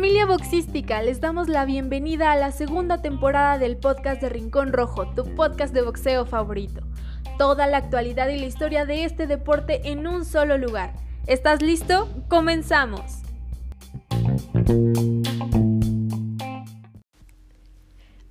Familia boxística, les damos la bienvenida a la segunda temporada del podcast de Rincón Rojo, tu podcast de boxeo favorito. Toda la actualidad y la historia de este deporte en un solo lugar. ¿Estás listo? Comenzamos.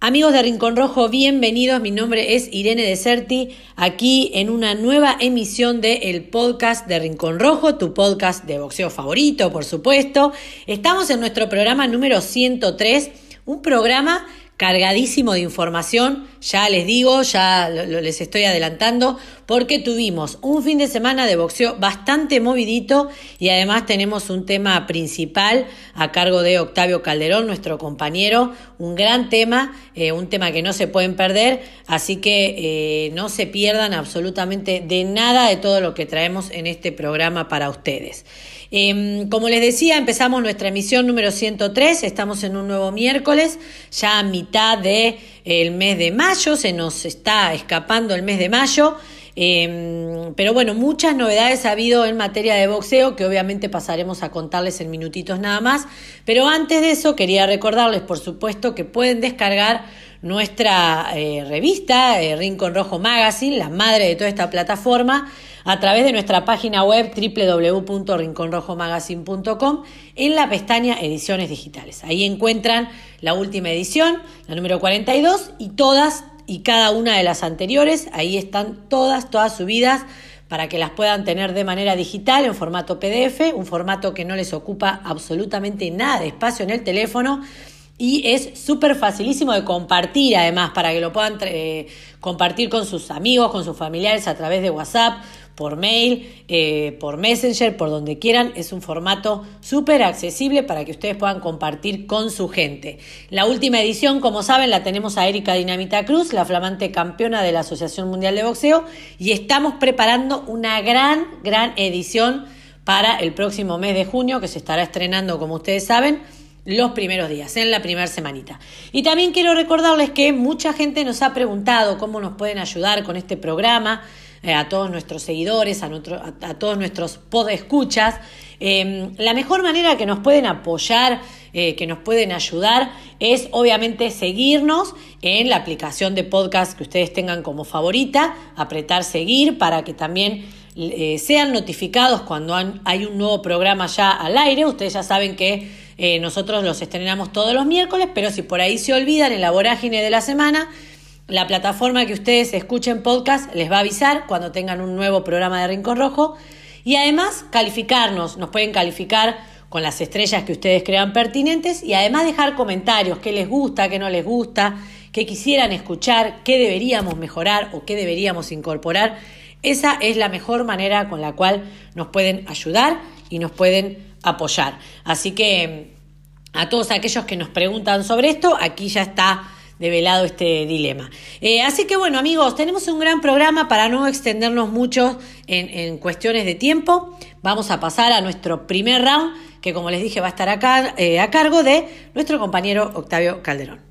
Amigos de Rincón Rojo, bienvenidos. Mi nombre es Irene Deserti, aquí en una nueva emisión del el podcast de Rincón Rojo, tu podcast de boxeo favorito, por supuesto. Estamos en nuestro programa número 103, un programa cargadísimo de información, ya les digo, ya les estoy adelantando, porque tuvimos un fin de semana de boxeo bastante movidito y además tenemos un tema principal a cargo de Octavio Calderón, nuestro compañero, un gran tema, eh, un tema que no se pueden perder, así que eh, no se pierdan absolutamente de nada de todo lo que traemos en este programa para ustedes. Em, como les decía, empezamos nuestra emisión número 103, estamos en un nuevo miércoles, ya a mitad del el mes de mayo, se nos está escapando el mes de mayo. Em, pero bueno, muchas novedades ha habido en materia de boxeo que obviamente pasaremos a contarles en minutitos nada más. Pero antes de eso quería recordarles, por supuesto, que pueden descargar nuestra eh, revista, eh, Rincon Rojo Magazine, la madre de toda esta plataforma a través de nuestra página web www.rinconrojomagazine.com en la pestaña Ediciones Digitales. Ahí encuentran la última edición, la número 42, y todas y cada una de las anteriores. Ahí están todas, todas subidas para que las puedan tener de manera digital en formato PDF, un formato que no les ocupa absolutamente nada de espacio en el teléfono y es súper facilísimo de compartir además para que lo puedan eh, compartir con sus amigos, con sus familiares a través de WhatsApp por mail, eh, por Messenger, por donde quieran. Es un formato súper accesible para que ustedes puedan compartir con su gente. La última edición, como saben, la tenemos a Erika Dinamita Cruz, la flamante campeona de la Asociación Mundial de Boxeo, y estamos preparando una gran, gran edición para el próximo mes de junio, que se estará estrenando, como ustedes saben, los primeros días, en la primera semanita. Y también quiero recordarles que mucha gente nos ha preguntado cómo nos pueden ayudar con este programa. Eh, a todos nuestros seguidores, a, todos nuestros podescuchas. Eh, la mejor manera que nos pueden apoyar, eh, que nos pueden ayudar, es obviamente seguirnos en la aplicación de podcast que ustedes tengan como favorita, apretar seguir para que también sean notificados cuando hay un nuevo programa ya al aire. Ustedes ya saben que nosotros los estrenamos todos los miércoles, pero si por ahí se olvidan en la vorágine de la semana, la plataforma que ustedes escuchen podcast les va a avisar cuando tengan un nuevo programa de Rincón Rojo. Y además calificarnos, nos pueden calificar con las estrellas que ustedes crean pertinentes y además dejar comentarios, qué les gusta, qué no les gusta, qué quisieran escuchar, qué deberíamos mejorar o qué deberíamos incorporar. Esa es la mejor manera con la cual nos pueden ayudar y nos pueden apoyar. Así que a todos aquellos que nos preguntan sobre esto, aquí ya está develado este dilema. Eh, así que bueno amigos, tenemos un gran programa para no extendernos mucho en, cuestiones de tiempo. Vamos a pasar a nuestro primer round, que como les dije va a estar acá, eh, a cargo de nuestro compañero Octavio Calderón.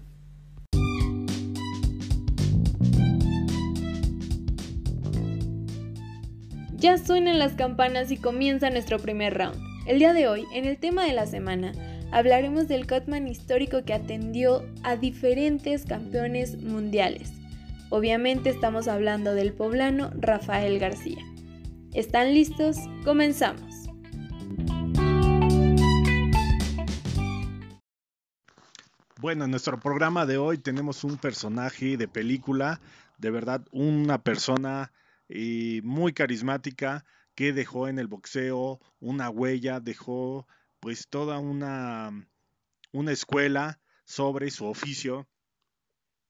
Ya suenan las campanas y comienza nuestro primer round. El día de hoy, en el tema de la semana, hablaremos del Cutman histórico que atendió a diferentes campeones mundiales. Obviamente estamos hablando del poblano Rafael García. ¿Están listos? Comenzamos. Bueno, en nuestro programa de hoy tenemos un personaje de película, de verdad una persona muy carismática que dejó en el boxeo una huella, dejó pues toda una, una escuela sobre su oficio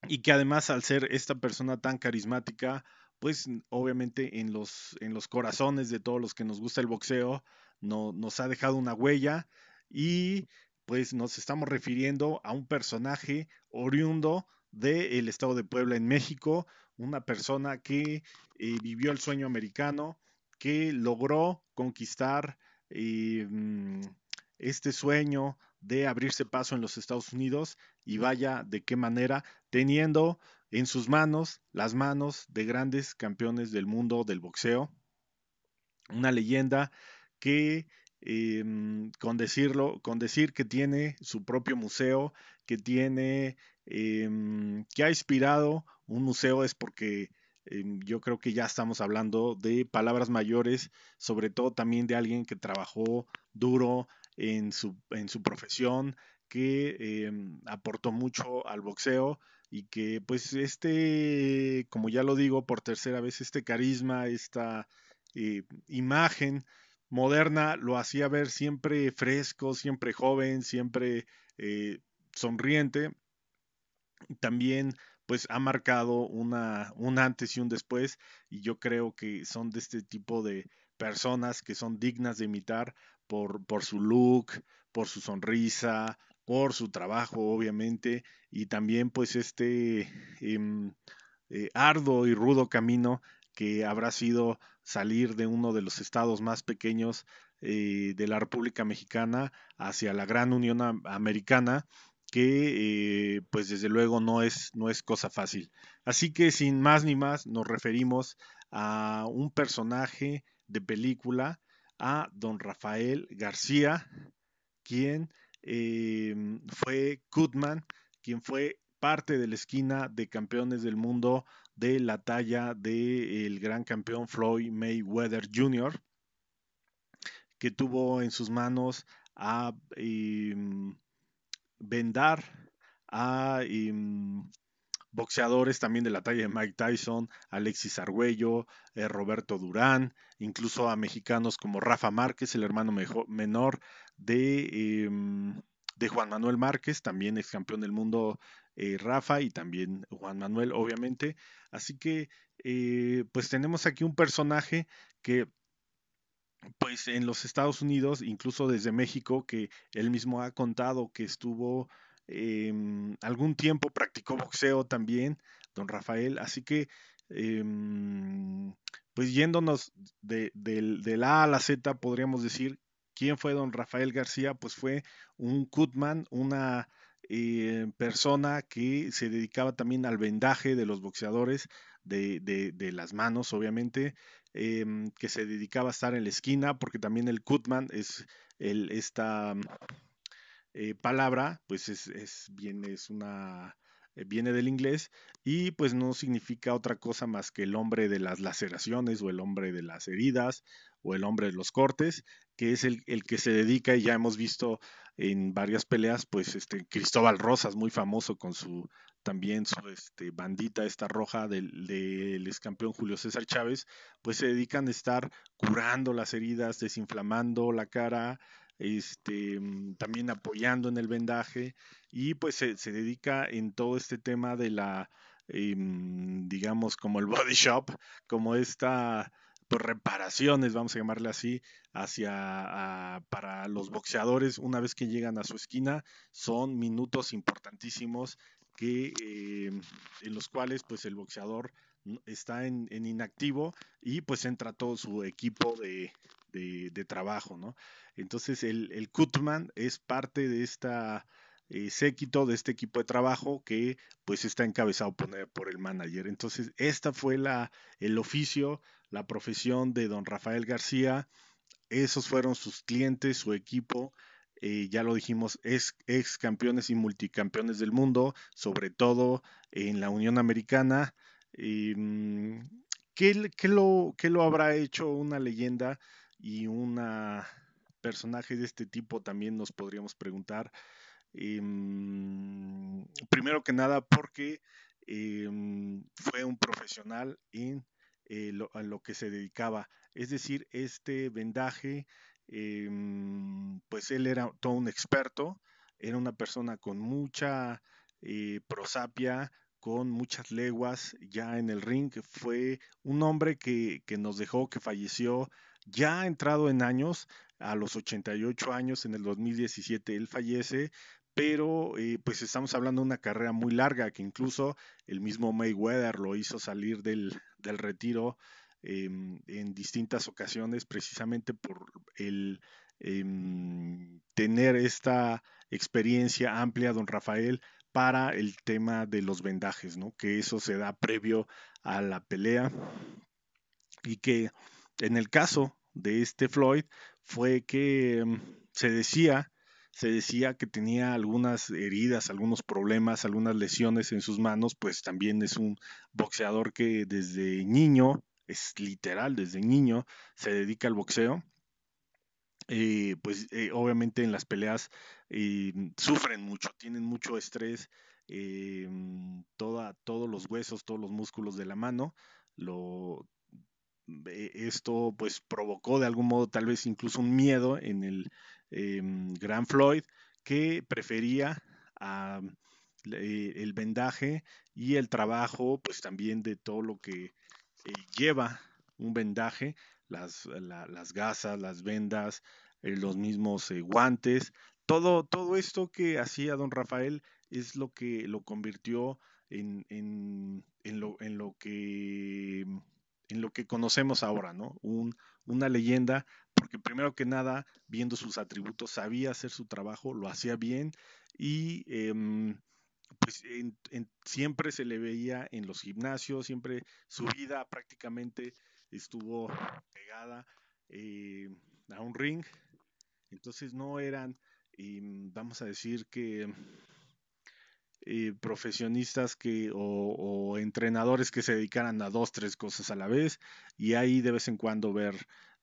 y que además al ser esta persona tan carismática, pues obviamente en los, en los corazones de todos los que nos gusta el boxeo, no, nos ha dejado una huella y pues nos estamos refiriendo a un personaje oriundo del estado de Puebla en México, una persona que eh, vivió el sueño americano, que logró conquistar eh, mm, este sueño de abrirse paso en los Estados Unidos y vaya de qué manera, teniendo en sus manos las manos de grandes campeones del mundo del boxeo, una leyenda que em, con decirlo, con decir que tiene su propio museo, que tiene, em, que ha inspirado un museo es porque em, yo creo que ya estamos hablando de palabras mayores, sobre todo también de alguien que trabajó duro en su, en su profesión, que aportó mucho al boxeo y que pues este, como ya lo digo por tercera vez, este carisma, esta eh, imagen moderna lo hacía ver siempre fresco, siempre joven, siempre eh, sonriente. También pues ha marcado una, un antes y un después y yo creo que son de este tipo de personas que son dignas de imitar por, su look, por su sonrisa, por su trabajo, obviamente, y también pues este em, eh, arduo y rudo camino que habrá sido salir de uno de los estados más pequeños eh, de la República Mexicana hacia la gran Unión Americana, que eh, pues desde luego no es, no es cosa fácil. Así que sin más ni más nos referimos a un personaje de película, a don Rafael García, quien Em, fue Kutman, quien fue parte de la esquina de campeones del mundo de la talla del gran campeón Floyd Mayweather Jr., que tuvo en sus manos a em, vendar a em, boxeadores también de la talla de Mike Tyson, Alexis Argüello, eh, Roberto Durán, incluso a mexicanos como Rafa Márquez, el hermano menor de, em, de, Juan Manuel Márquez, también ex campeón del mundo eh, Rafa y también Juan Manuel, obviamente. Así que, eh, pues tenemos aquí un personaje que pues en los Estados Unidos, incluso desde México, que él mismo ha contado que estuvo Em, algún tiempo practicó boxeo también, don Rafael, así que em, pues yéndonos de, la A a la Z, podríamos decir, ¿quién fue don Rafael García? Pues fue un cutman, una eh, persona que se dedicaba también al vendaje de los boxeadores, de, de las manos, obviamente, em, que se dedicaba a estar en la esquina, porque también el cutman es el, esta eh, palabra, pues es, es, viene, es una, eh, viene del inglés y pues no significa otra cosa más que el hombre de las laceraciones o el hombre de las heridas o el hombre de los cortes, que es el, el que se dedica y ya hemos visto en varias peleas, pues este Cristóbal Rosas, muy famoso con su también su este, bandita esta roja del, del ex campeón Julio César Chávez, pues se dedican a estar curando las heridas, desinflamando la cara, este, mm, también apoyando en el vendaje y pues se, dedica en todo este tema de la, em, digamos, como el body shop, como esta pues, reparaciones, vamos a llamarle así, hacia para los boxeadores una vez que llegan a su esquina, son minutos importantísimos que em, en los cuales pues el boxeador está en, inactivo y pues entra todo su equipo de, de, trabajo, ¿no? Entonces el, el Kutman es parte de esta eh, séquito, de este equipo de trabajo que pues está encabezado por, por, el manager. Entonces esta fue la, el oficio, la profesión de don Rafael García. Esos fueron sus clientes, su equipo. Eh, ya lo dijimos, es ex campeones y multicampeones del mundo, sobre todo en la Unión Americana. ¿qué, qué, lo, ¿Qué lo habrá hecho una leyenda y un personaje de este tipo también nos podríamos preguntar. Em, primero que nada porque em, fue un profesional en eh, lo, a lo que se dedicaba. Es decir, este vendaje, em, pues él era todo un experto, era una persona con mucha eh, prosapia, con muchas leguas ya en el ring. Fue un hombre que, que nos dejó, que falleció ya entrado en años, a los 88 años, en el 2017 él fallece, pero eh, pues estamos hablando de una carrera muy larga que incluso el mismo Mayweather lo hizo salir del, retiro em, en distintas ocasiones precisamente por el em, tener esta experiencia amplia, don Rafael, para el tema de los vendajes, ¿no? Que eso se da previo a la pelea y que en el caso de este Floyd fue que mm, se decía, se decía que tenía algunas heridas, algunos problemas, algunas lesiones en sus manos, pues también es un boxeador que desde niño, es literal, desde niño se dedica al boxeo. Eh, pues eh, obviamente en las peleas eh, sufren mucho, tienen mucho estrés, toda, todos los huesos, todos los músculos de la mano, lo, esto pues provocó de algún modo tal vez incluso un miedo en el Gran Floyd que prefería el vendaje y el trabajo pues también de todo lo que lleva un vendaje las, las gasas, las vendas, eh, los mismos eh, guantes, todo, todo esto que hacía don Rafael es lo que lo convirtió en, en, en, lo, en, lo, que en lo que conocemos ahora, ¿no? Un, una leyenda, porque primero que nada, viendo sus atributos, sabía hacer su trabajo, lo hacía bien y em, pues siempre se le veía en los gimnasios, siempre su vida prácticamente estuvo pegada eh, a un ring. Entonces no eran, em, vamos a decir que eh, profesionistas que o, entrenadores que se dedicaran a dos, tres cosas a la vez y ahí de vez en cuando ver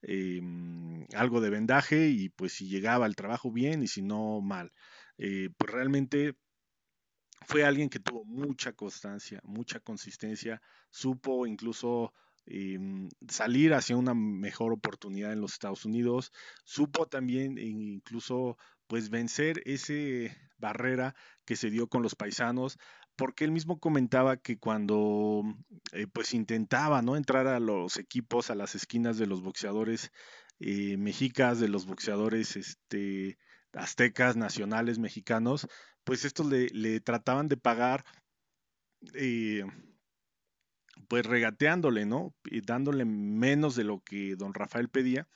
em, algo de vendaje y pues si llegaba el trabajo bien y si no mal. Eh, pues realmente fue alguien que tuvo mucha constancia, mucha consistencia, supo incluso salir hacia una mejor oportunidad en los Estados Unidos. Supo también incluso pues vencer ese barrera que se dio con los paisanos, porque él mismo comentaba que cuando eh, pues intentaba no entrar a los equipos, a las esquinas de los boxeadores eh, mexicas, de los boxeadores este, aztecas, nacionales, mexicanos, pues estos le, trataban de pagar eh, pues regateándole, ¿no? Y dándole menos de lo que don Rafael pedía.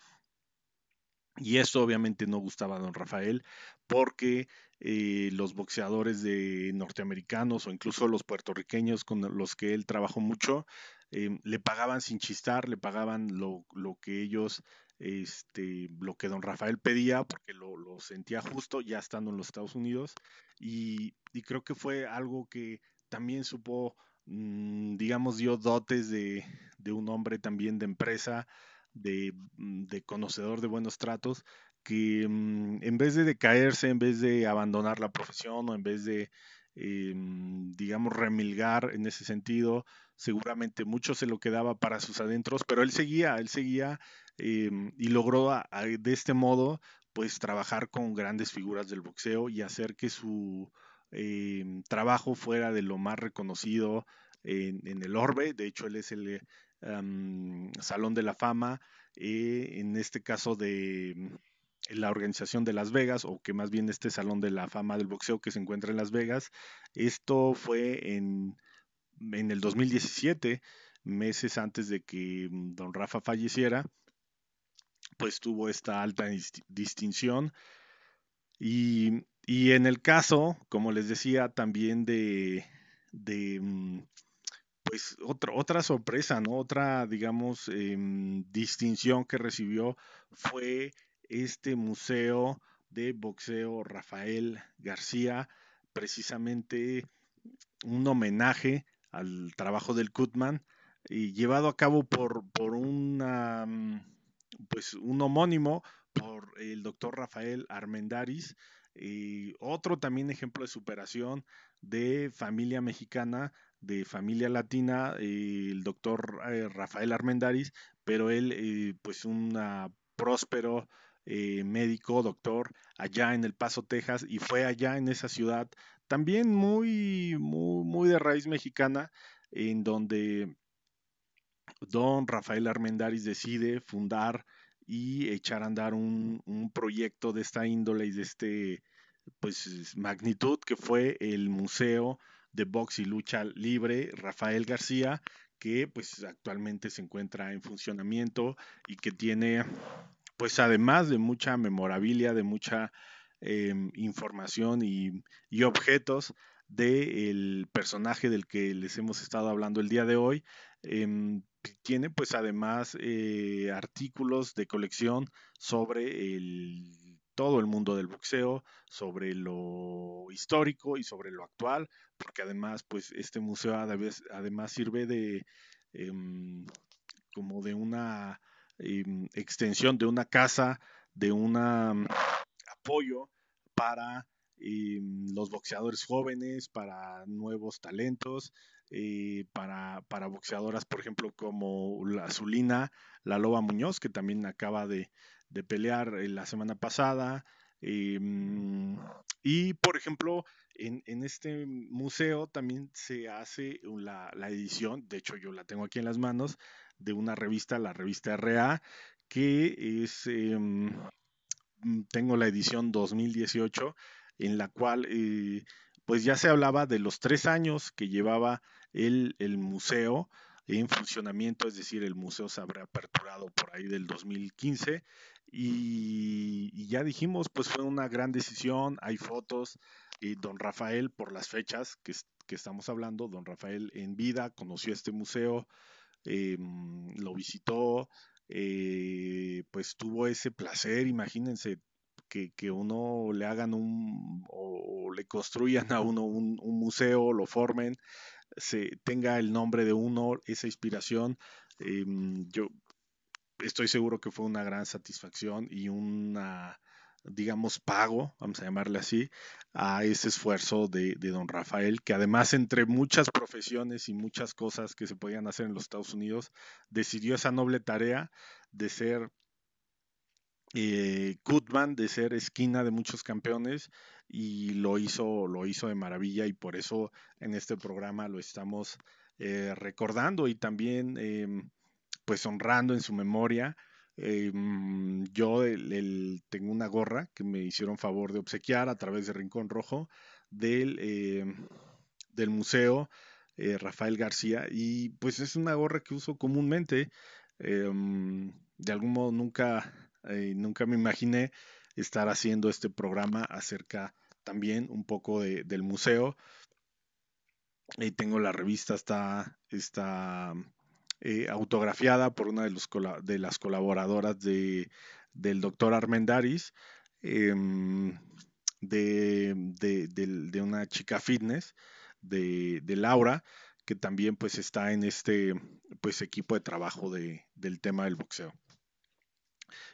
Y eso obviamente no gustaba a don Rafael porque eh, los boxeadores de norteamericanos o incluso los puertorriqueños con los que él trabajó mucho, em, le pagaban sin chistar, le pagaban lo, lo, que ellos, este, lo que don Rafael pedía porque lo, lo sentía justo ya estando en los Estados Unidos. Y, y creo que fue algo que también supo Mm, digamos, dio dotes de, un hombre también de empresa, de, mm, de, conocedor de buenos tratos, que mm, en vez de decaerse, en vez de abandonar la profesión o en vez de, eh, digamos, remilgar en ese sentido, seguramente mucho se lo quedaba para sus adentros, pero él seguía, él seguía eh, y logró de este modo, pues, trabajar con grandes figuras del boxeo y hacer que su eh, trabajo fuera de lo más reconocido en, el Orbe, de hecho él es el Salón de la Fama, eh, en este caso de mm, la organización de Las Vegas, o que más bien este Salón de la Fama del Boxeo que se encuentra en Las Vegas. Esto fue en, en el 2017, meses antes de que mm, don Rafa falleciera, pues tuvo esta alta distinción. Y y en el caso, como les decía, también de, de mm, pues otra, otra sorpresa, ¿no? Otra, digamos, em, distinción que recibió fue este museo de boxeo Rafael García, precisamente un homenaje al trabajo del Kutman y llevado a cabo por, por mm, pues un homónimo por el doctor Rafael Armendaris, y otro también ejemplo de superación de familia mexicana, de familia latina, eh, el doctor eh, Rafael Armendaris, pero él, eh, pues un próspero médico, doctor, allá en El Paso, Texas, y fue allá en esa ciudad, también muy, muy, muy de raíz mexicana, en donde don Rafael Armendaris decide fundar y echar a andar un, un proyecto de esta índole y de este pues magnitud que fue el Museo de Box y Lucha Libre Rafael García, que pues actualmente se encuentra en funcionamiento y que tiene pues además de mucha memorabilia, de mucha em, información y, objetos, del personaje del que les hemos estado hablando el día de hoy. Em, tiene pues además eh, artículos de colección sobre el, todo el mundo del boxeo, sobre lo histórico y sobre lo actual, porque además pues este museo además sirve de em, como de una em, extensión de una casa, de un apoyo para los boxeadores jóvenes, para nuevos talentos, eh, para, para, boxeadoras, por ejemplo, como la Zulina, la Loba Muñoz, que también acaba de, pelear eh, la semana pasada. Em, y, por ejemplo, en, este museo también se hace la, edición, de hecho yo la tengo aquí en las manos, de una revista, la revista RA, que es, em, tengo la edición 2018 en la cual eh, pues ya se hablaba de los tres años que llevaba el, museo en funcionamiento, es decir, el museo se habrá aperturado por ahí del 2015 y, ya dijimos, pues fue una gran decisión, hay fotos, y don Rafael por las fechas que, estamos hablando, don Rafael en vida conoció este museo, em, lo visitó, eh, pues tuvo ese placer, imagínense, que, uno le hagan un o le construyan a uno un, museo, lo formen, se tenga el nombre de uno, esa inspiración. Em, yo estoy seguro que fue una gran satisfacción y una digamos, pago, vamos a llamarle así, a ese esfuerzo de, de, don Rafael, que además entre muchas profesiones y muchas cosas que se podían hacer en los Estados Unidos, decidió esa noble tarea de ser eh, Goodman de ser esquina de muchos campeones y lo hizo, lo hizo de maravilla y por eso en este programa lo estamos eh, recordando y también em, pues honrando en su memoria. Em, yo tengo una gorra que me hicieron favor de obsequiar a través de Rincón Rojo del, em, del museo eh, Rafael García y pues es una gorra que uso comúnmente. de algún modo nunca eh, nunca me imaginé estar haciendo este programa acerca también un poco del museo. Ahí tengo la revista, está, está eh, autografiada por una de, los, de las colaboradoras de, del doctor Armendaris, em, de, de, una chica fitness, de, Laura, que también pues está en este pues equipo de trabajo del tema del boxeo.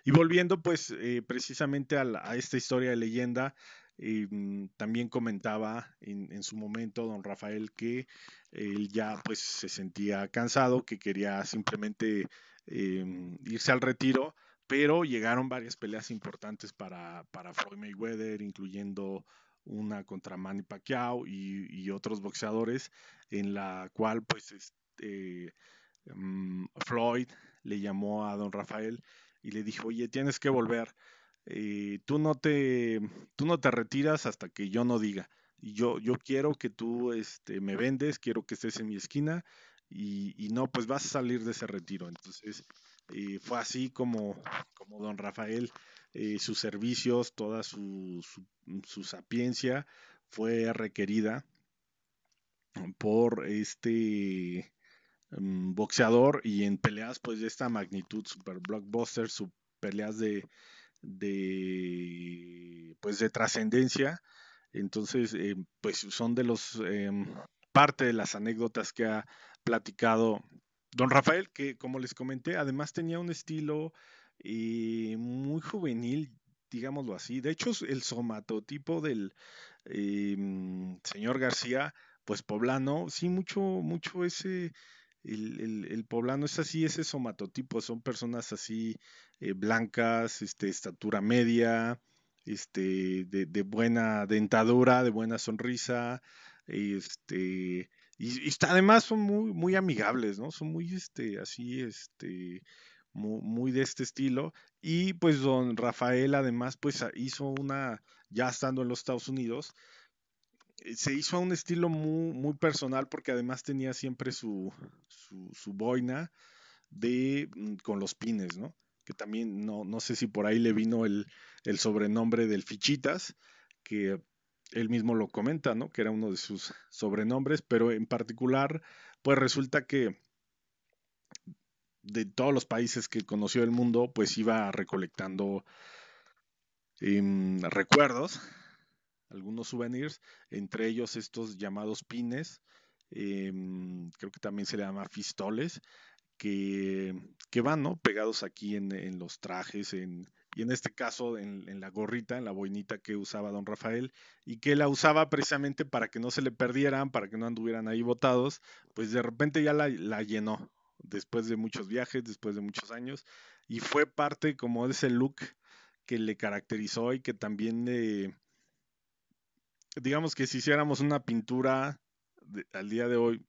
Y volviendo pues eh, precisamente a, esta historia de leyenda, mm, también comentaba en, su momento don Rafael que él ya pues se sentía cansado, que quería simplemente em, irse al retiro, pero llegaron varias peleas importantes para, para Floyd Mayweather, incluyendo una contra Manny Pacquiao y, otros boxeadores, en la cual pues este, mm, Floyd le llamó a don Rafael y le dijo, oye, tienes que volver. Eh, tú, no te, tú no te retiras hasta que yo no diga. Y yo, yo quiero que tú este, me vendes, quiero que estés en mi esquina y, no, pues vas a salir de ese retiro. Entonces, eh, fue así como, como don Rafael, eh, sus servicios, toda su, su, sapiencia fue requerida por este Mm, boxeador y en peleas pues de esta magnitud, super blockbuster, su peleas de, de pues de trascendencia. Entonces, eh, pues son de los em, parte de las anécdotas que ha platicado don Rafael, que como les comenté, además tenía un estilo eh, muy juvenil, digámoslo así. De hecho, el somatotipo del em, señor García, pues poblano, sí, mucho, mucho ese el, poblano es así, ese somatotipo, son personas así eh, blancas, este, estatura media, este, de, buena dentadura, de buena sonrisa, este, y, además son muy, muy amigables, ¿no? Son muy, este, así, este, muy, de este estilo. Y pues don Rafael además, pues hizo una, ya estando en los Estados Unidos, se hizo a un estilo muy, muy personal porque además tenía siempre su, su, boina de, mm, con los pines, ¿no? Que también no, no sé si por ahí le vino el, el sobrenombre del Fichitas, que él mismo lo comenta, ¿no? Que era uno de sus sobrenombres, pero en particular, pues resulta que de todos los países que conoció el mundo, pues iba recolectando em, recuerdos, algunos souvenirs, entre ellos estos llamados pines, em, creo que también se le llama fistoles, que, que van ¿no? pegados aquí en, en los trajes, en, y en este caso en, en, la gorrita, en la boinita que usaba don Rafael, y que la usaba precisamente para que no se le perdieran, para que no anduvieran ahí botados, pues de repente ya la, la llenó, después de muchos viajes, después de muchos años, y fue parte como de ese look que le caracterizó y que también, eh, digamos que si hiciéramos una pintura al día de hoy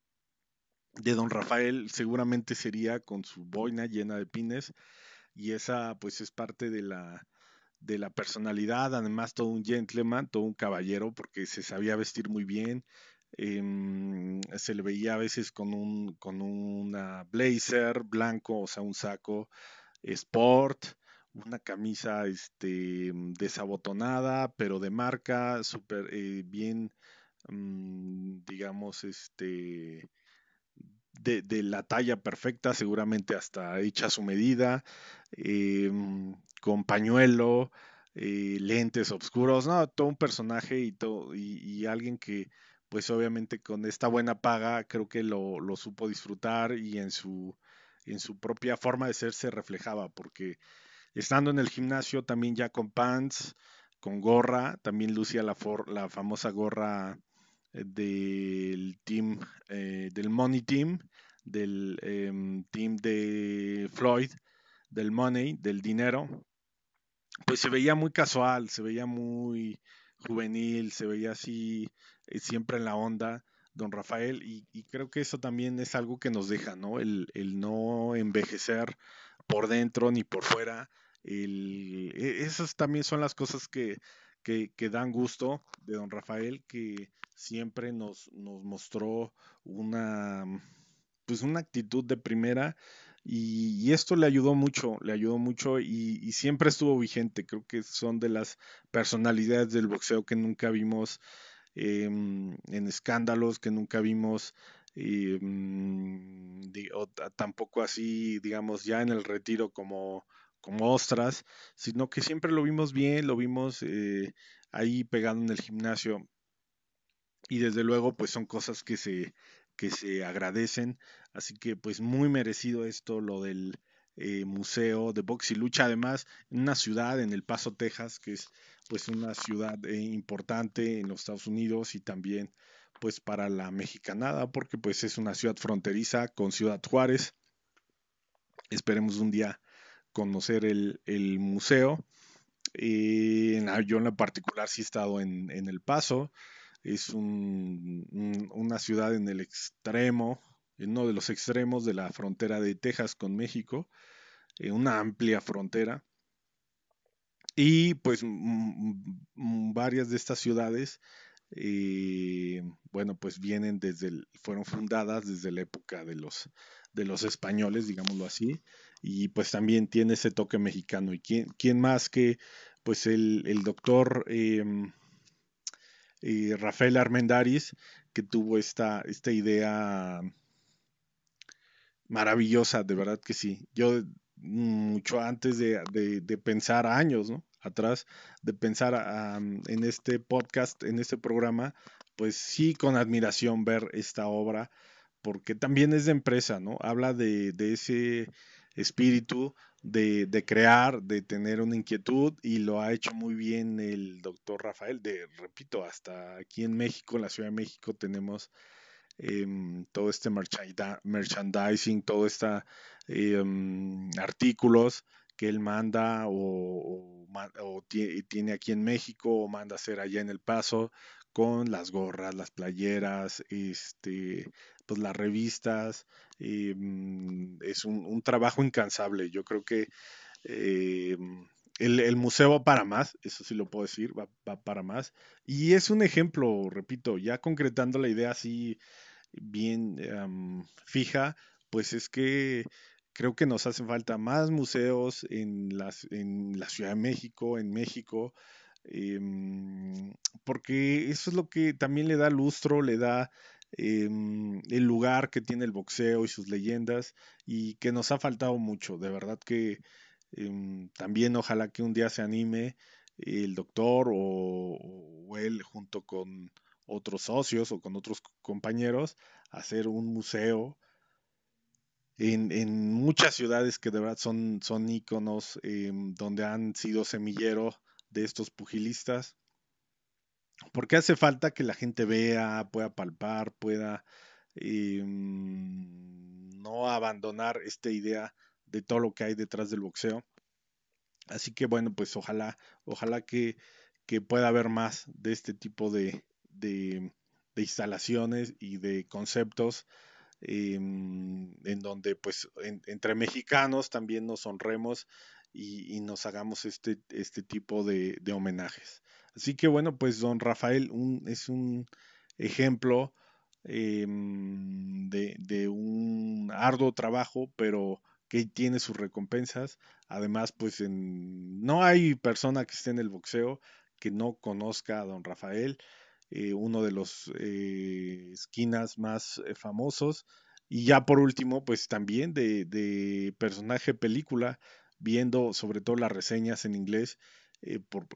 de don Rafael, seguramente sería con su boina llena de pines, y esa pues es parte de la de la personalidad, además todo un gentleman, todo un caballero, porque se sabía vestir muy bien, eh, se le veía a veces con un con una blazer blanco, o sea, un saco sport, una camisa este desabotonada, pero de marca, súper eh, bien, mmm, digamos, este de, la talla perfecta, seguramente hasta hecha a su medida, eh, con pañuelo, eh, lentes oscuros, no, todo un personaje y, todo, y, y, alguien que pues obviamente con esta buena paga creo que lo, lo supo disfrutar y en su, en su propia forma de ser se reflejaba, porque estando en el gimnasio también ya con pants, con gorra, también lucía la, for, la famosa gorra del team, eh, del Money Team, del eh, team de Floyd, del Money, del dinero, pues se veía muy casual, se veía muy juvenil, se veía así eh, siempre en la onda, don Rafael, y, creo que eso también es algo que nos deja, ¿no? El no envejecer por dentro ni por fuera. E, esas también son las cosas que, que, dan gusto de don Rafael, que siempre nos, nos mostró una, pues una actitud de primera y, y, esto le ayudó mucho, le ayudó mucho y, y, siempre estuvo vigente. Creo que son de las personalidades del boxeo que nunca vimos eh, en escándalos, que nunca vimos o tampoco así, digamos, ya en el retiro como, como ostras, sino que siempre lo vimos bien, lo vimos eh, ahí pegado en el gimnasio. Y desde luego pues son cosas que se que se agradecen. Así que pues muy merecido esto lo del eh, museo de box y lucha además en una ciudad en El Paso Texas que es pues una ciudad eh, importante en los Estados Unidos y también pues para la mexicanada porque pues es una ciudad fronteriza con Ciudad Juárez. Esperemos un día conocer el, el museo eh, yo en lo particular sí he estado en, en El Paso es un, una ciudad en el extremo, en uno de los extremos de la frontera de Texas con México, eh, una amplia frontera. Y pues varias de estas ciudades, eh, bueno, pues vienen desde, el, fueron fundadas desde la época de los, de los españoles, digámoslo así, y pues también tiene ese toque mexicano. ¿Y quién, quién más que pues el, el doctor... Eh, y Rafael Armendaris, que tuvo esta, esta idea maravillosa, de verdad que sí. Yo mucho antes de, de, de pensar años, ¿no? atrás, de pensar en este podcast, en este programa, pues sí con admiración ver esta obra, porque también es de empresa, ¿no? Habla de, de ese espíritu de, de, crear, de tener una inquietud y lo ha hecho muy bien el doctor Rafael. De, repito, hasta aquí en México, en la Ciudad de México, tenemos eh, todo este merchandising, todo este eh, artículos que él manda o, o, o, tiene aquí en México o manda hacer allá en El Paso con las gorras, las playeras, este, pues las revistas, eh, es un, trabajo incansable. Yo creo que eh, el, el, museo va para más, eso sí lo puedo decir, va, va, para más. Y es un ejemplo, repito, ya concretando la idea así bien fija, pues es que creo que nos hacen falta más museos en, las, en la Ciudad de México, en México, em, porque eso es lo que también le da lustro, le da em, el lugar que tiene el boxeo y sus leyendas y que nos ha faltado mucho, de verdad que em, también ojalá que un día se anime el doctor o él junto con otros socios o con otros compañeros hacer un museo en, muchas ciudades que de verdad son, son íconos, em, donde han sido semillero de estos pugilistas. Porque hace falta que la gente vea, pueda palpar, pueda em, no abandonar esta idea de todo lo que hay detrás del boxeo. Así que bueno, pues ojalá, ojalá que, que pueda haber más de este tipo de, de, instalaciones y de conceptos em, en donde pues entre mexicanos también nos honremos y, nos hagamos este, este tipo de, homenajes. Así que bueno, pues don Rafael es un ejemplo em, de, de, un arduo trabajo, pero que tiene sus recompensas. Además, pues en, no hay persona que esté en el boxeo que no conozca a don Rafael. Eh, uno de los eh, esquinas más eh, famosos. Y ya por último, pues también de, personaje película, viendo sobre todo las reseñas en inglés, por,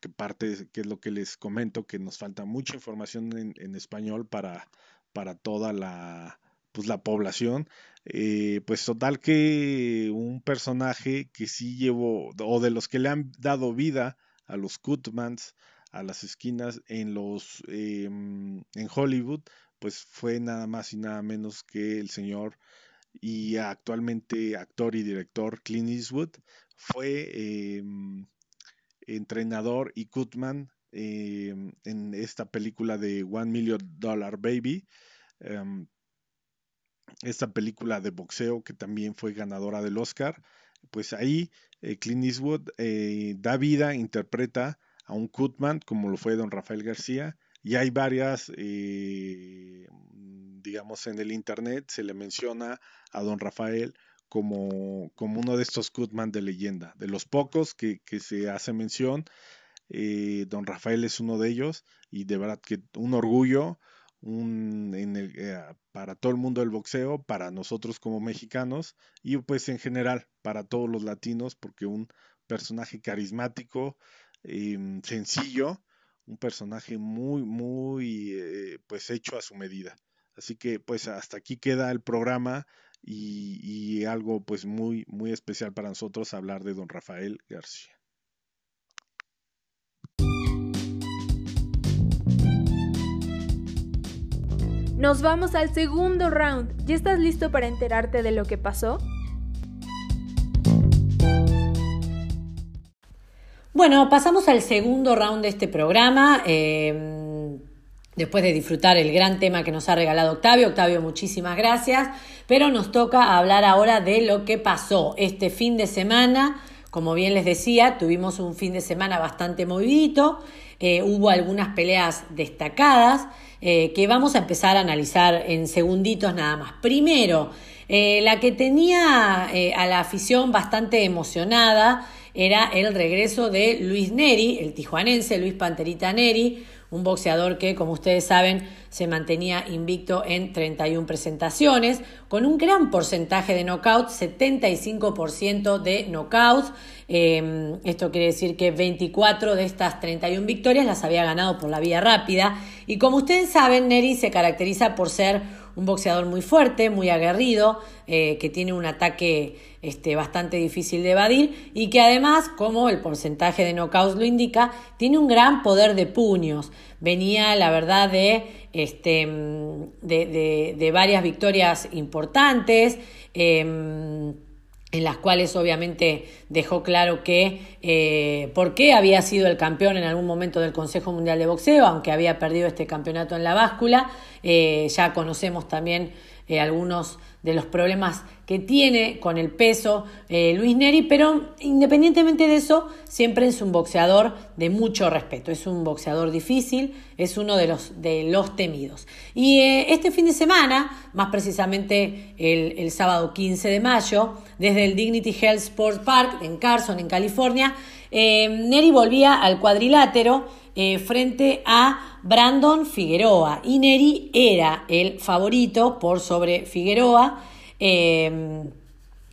que parte, que es lo que les comento, que nos falta mucha información en, español para, para toda la, pues, la población. pues total que un personaje que sí llevó, o de los que le han dado vida a los Kutmans, a las esquinas en los em, en Hollywood, pues fue nada más y nada menos que el señor y actualmente actor y director Clint Eastwood fue em, entrenador y Kutman em, en esta película de One Million Dollar Baby esta película de boxeo que también fue ganadora del Oscar pues ahí eh, Clint Eastwood eh, da vida interpreta a un Kutman como lo fue don Rafael García y hay varias, eh, digamos, en el internet se le menciona a don Rafael como, como uno de estos Kutman de leyenda, de los pocos que, se hace mención. Eh, don Rafael es uno de ellos y de verdad que un orgullo un, eh, para todo el mundo del boxeo, para nosotros como mexicanos y pues en general para todos los latinos porque un personaje carismático, Em, sencillo, un personaje muy, muy, eh, pues hecho a su medida. Así que pues hasta aquí queda el programa y, algo pues muy, muy especial para nosotros hablar de don Rafael García. Nos vamos al segundo round. ¿Ya estás listo para enterarte de lo que pasó? Bueno, pasamos al segundo round de este programa. Eh, después de disfrutar el gran tema que nos ha regalado Octavio. Octavio, muchísimas gracias. Pero nos toca hablar ahora de lo que pasó este fin de semana. Como bien les decía, tuvimos un fin de semana bastante movidito. Eh, hubo algunas peleas destacadas eh, que vamos a empezar a analizar en segunditos nada más. Primero, la que tenía a la afición bastante emocionada era el regreso de Luis Neri, el tijuanense Luis Panterita Neri, un boxeador que, como ustedes saben, se mantenía invicto en 31 presentaciones, con un gran porcentaje de knockouts, 75% de knockouts. Em, esto quiere decir que 24 de estas 31 victorias las había ganado por la vía rápida. Y como ustedes saben, Neri se caracteriza por ser un boxeador muy fuerte, muy aguerrido, eh, que tiene un ataque este, bastante difícil de evadir y que además, como el porcentaje de knockouts lo indica, tiene un gran poder de puños. Venía, la verdad, de, este, de, varias victorias importantes. Em, en las cuales obviamente dejó claro que eh, por qué había sido el campeón en algún momento del Consejo Mundial de Boxeo, aunque había perdido este campeonato en la báscula. Eh, ya conocemos también eh, algunos de los problemas que tiene con el peso eh, Luis Neri, pero independientemente de eso, siempre es un boxeador de mucho respeto, es un boxeador difícil, es uno de los, de los temidos. Y eh, este fin de semana, más precisamente el, el, sábado 15 de mayo, desde el Dignity Health Sports Park en Carson, en California, Neri volvía al cuadrilátero frente a Brandon Figueroa. Y Neri era el favorito por sobre Figueroa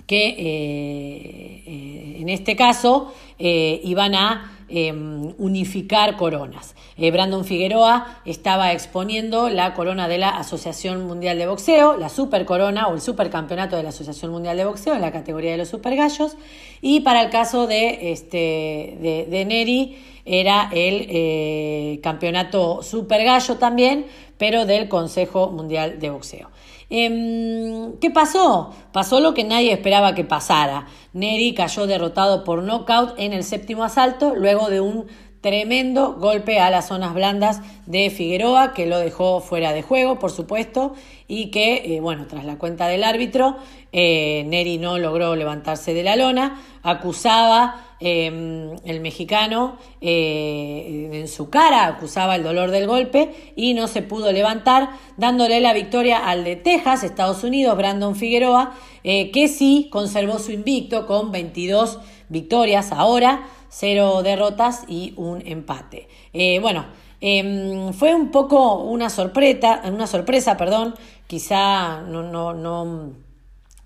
que eh, eh, en este caso eh, iban a em, unificar coronas. Brandon Figueroa estaba exponiendo la corona de la Asociación Mundial de Boxeo, la super corona o el supercampeonato de la Asociación Mundial de Boxeo en la categoría de los super gallos. Y para el caso de, este, de, Neri era el campeonato super gallo también, pero del Consejo Mundial de Boxeo. Em, ¿Qué pasó? Pasó lo que nadie esperaba que pasara. Neri cayó derrotado por nocaut en el séptimo asalto luego de un tremendo golpe a las zonas blandas de Figueroa que lo dejó fuera de juego, por supuesto, y que, eh, bueno, tras la cuenta del árbitro, eh, Neri no logró levantarse de la lona, acusaba Em, el mexicano eh, en su cara acusaba el dolor del golpe y no se pudo levantar, dándole la victoria al de Texas, Estados Unidos, Brandon Figueroa, eh, que sí conservó su invicto con 22 victorias ahora, cero derrotas y un empate. Eh, bueno, em, fue un poco una sorpresa, una sorpresa, perdón, quizá no, no, no,